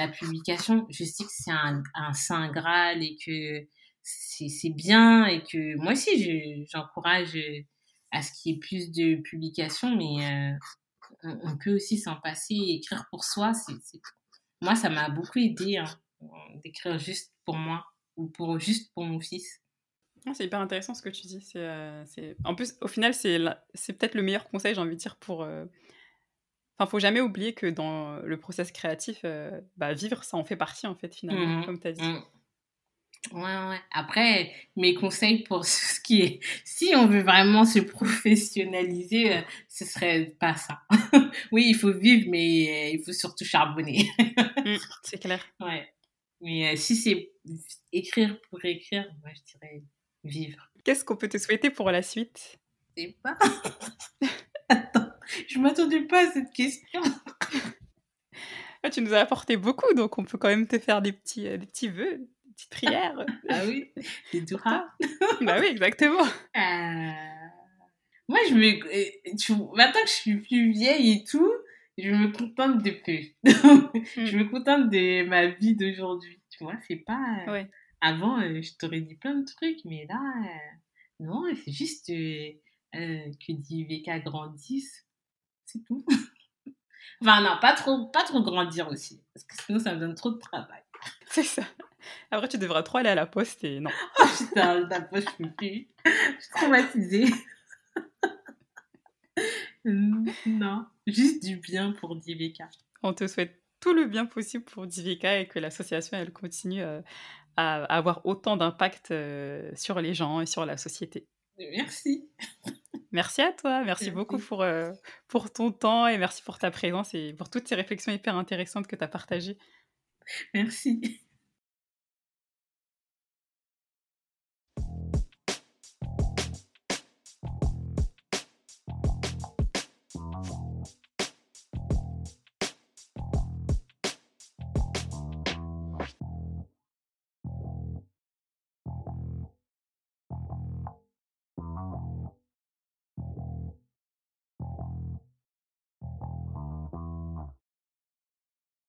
la publication. Je sais que c'est un, saint graal et que c'est bien et que moi aussi j'encourage euh, à ce qu'il y ait plus de publications, mais on, peut aussi s'en passer et écrire pour soi. c'est Moi, ça m'a beaucoup aidé hein, d'écrire juste pour moi ou pour juste pour mon fils. Ah, c'est hyper intéressant ce que tu dis. c'est En plus, au final, c'est peut-être le meilleur conseil, j'ai envie de dire, pour, Enfin, faut jamais oublier que dans le process créatif, euh, bah, vivre, ça en fait partie, en fait, finalement, mmh comme tu as dit. Mmh. Ouais, ouais. Après, mes conseils pour ce qui est, si on veut vraiment se professionnaliser, euh, ce serait pas ça. oui, il faut vivre, mais euh, il faut surtout charbonner. Mmh, c'est clair. Ouais. Mais si c'est écrire pour écrire, moi je dirais vivre. Qu'est-ce qu'on peut te souhaiter pour la suite? Je sais pas. Attends. Je m'attendais pas à cette question. Ah, tu nous as apporté beaucoup, donc on peut quand même te faire des petits, euh, des petits vœux, des petites prières. ah oui, des doigts. bah oui, exactement. Euh, moi, je me... tu... maintenant que je suis plus vieille et tout, je me contente de peu. je me contente de ma vie d'aujourd'hui. Tu vois, c'est pas. Ouais. Avant, euh, je t'aurais dit plein de trucs, mais là, euh, non, c'est juste euh, euh, que d'IVK grandisse. C'est tout. enfin, non, pas trop, pas trop grandir aussi. Parce que sinon, ça me donne trop de travail. C'est ça. Après, tu devras trop aller à la poste et non. Oh, putain, la poche, je peux plus. Je suis traumatisée. non, juste du bien pour DVK. On te souhaite tout le bien possible pour DVK et que l'association, elle continue euh, à avoir autant d'impact euh, sur les gens et sur la société. Merci. Merci à toi, merci, Merci. beaucoup pour, euh, pour ton temps et merci pour ta présence et pour toutes ces réflexions hyper intéressantes que tu as partagées. Merci.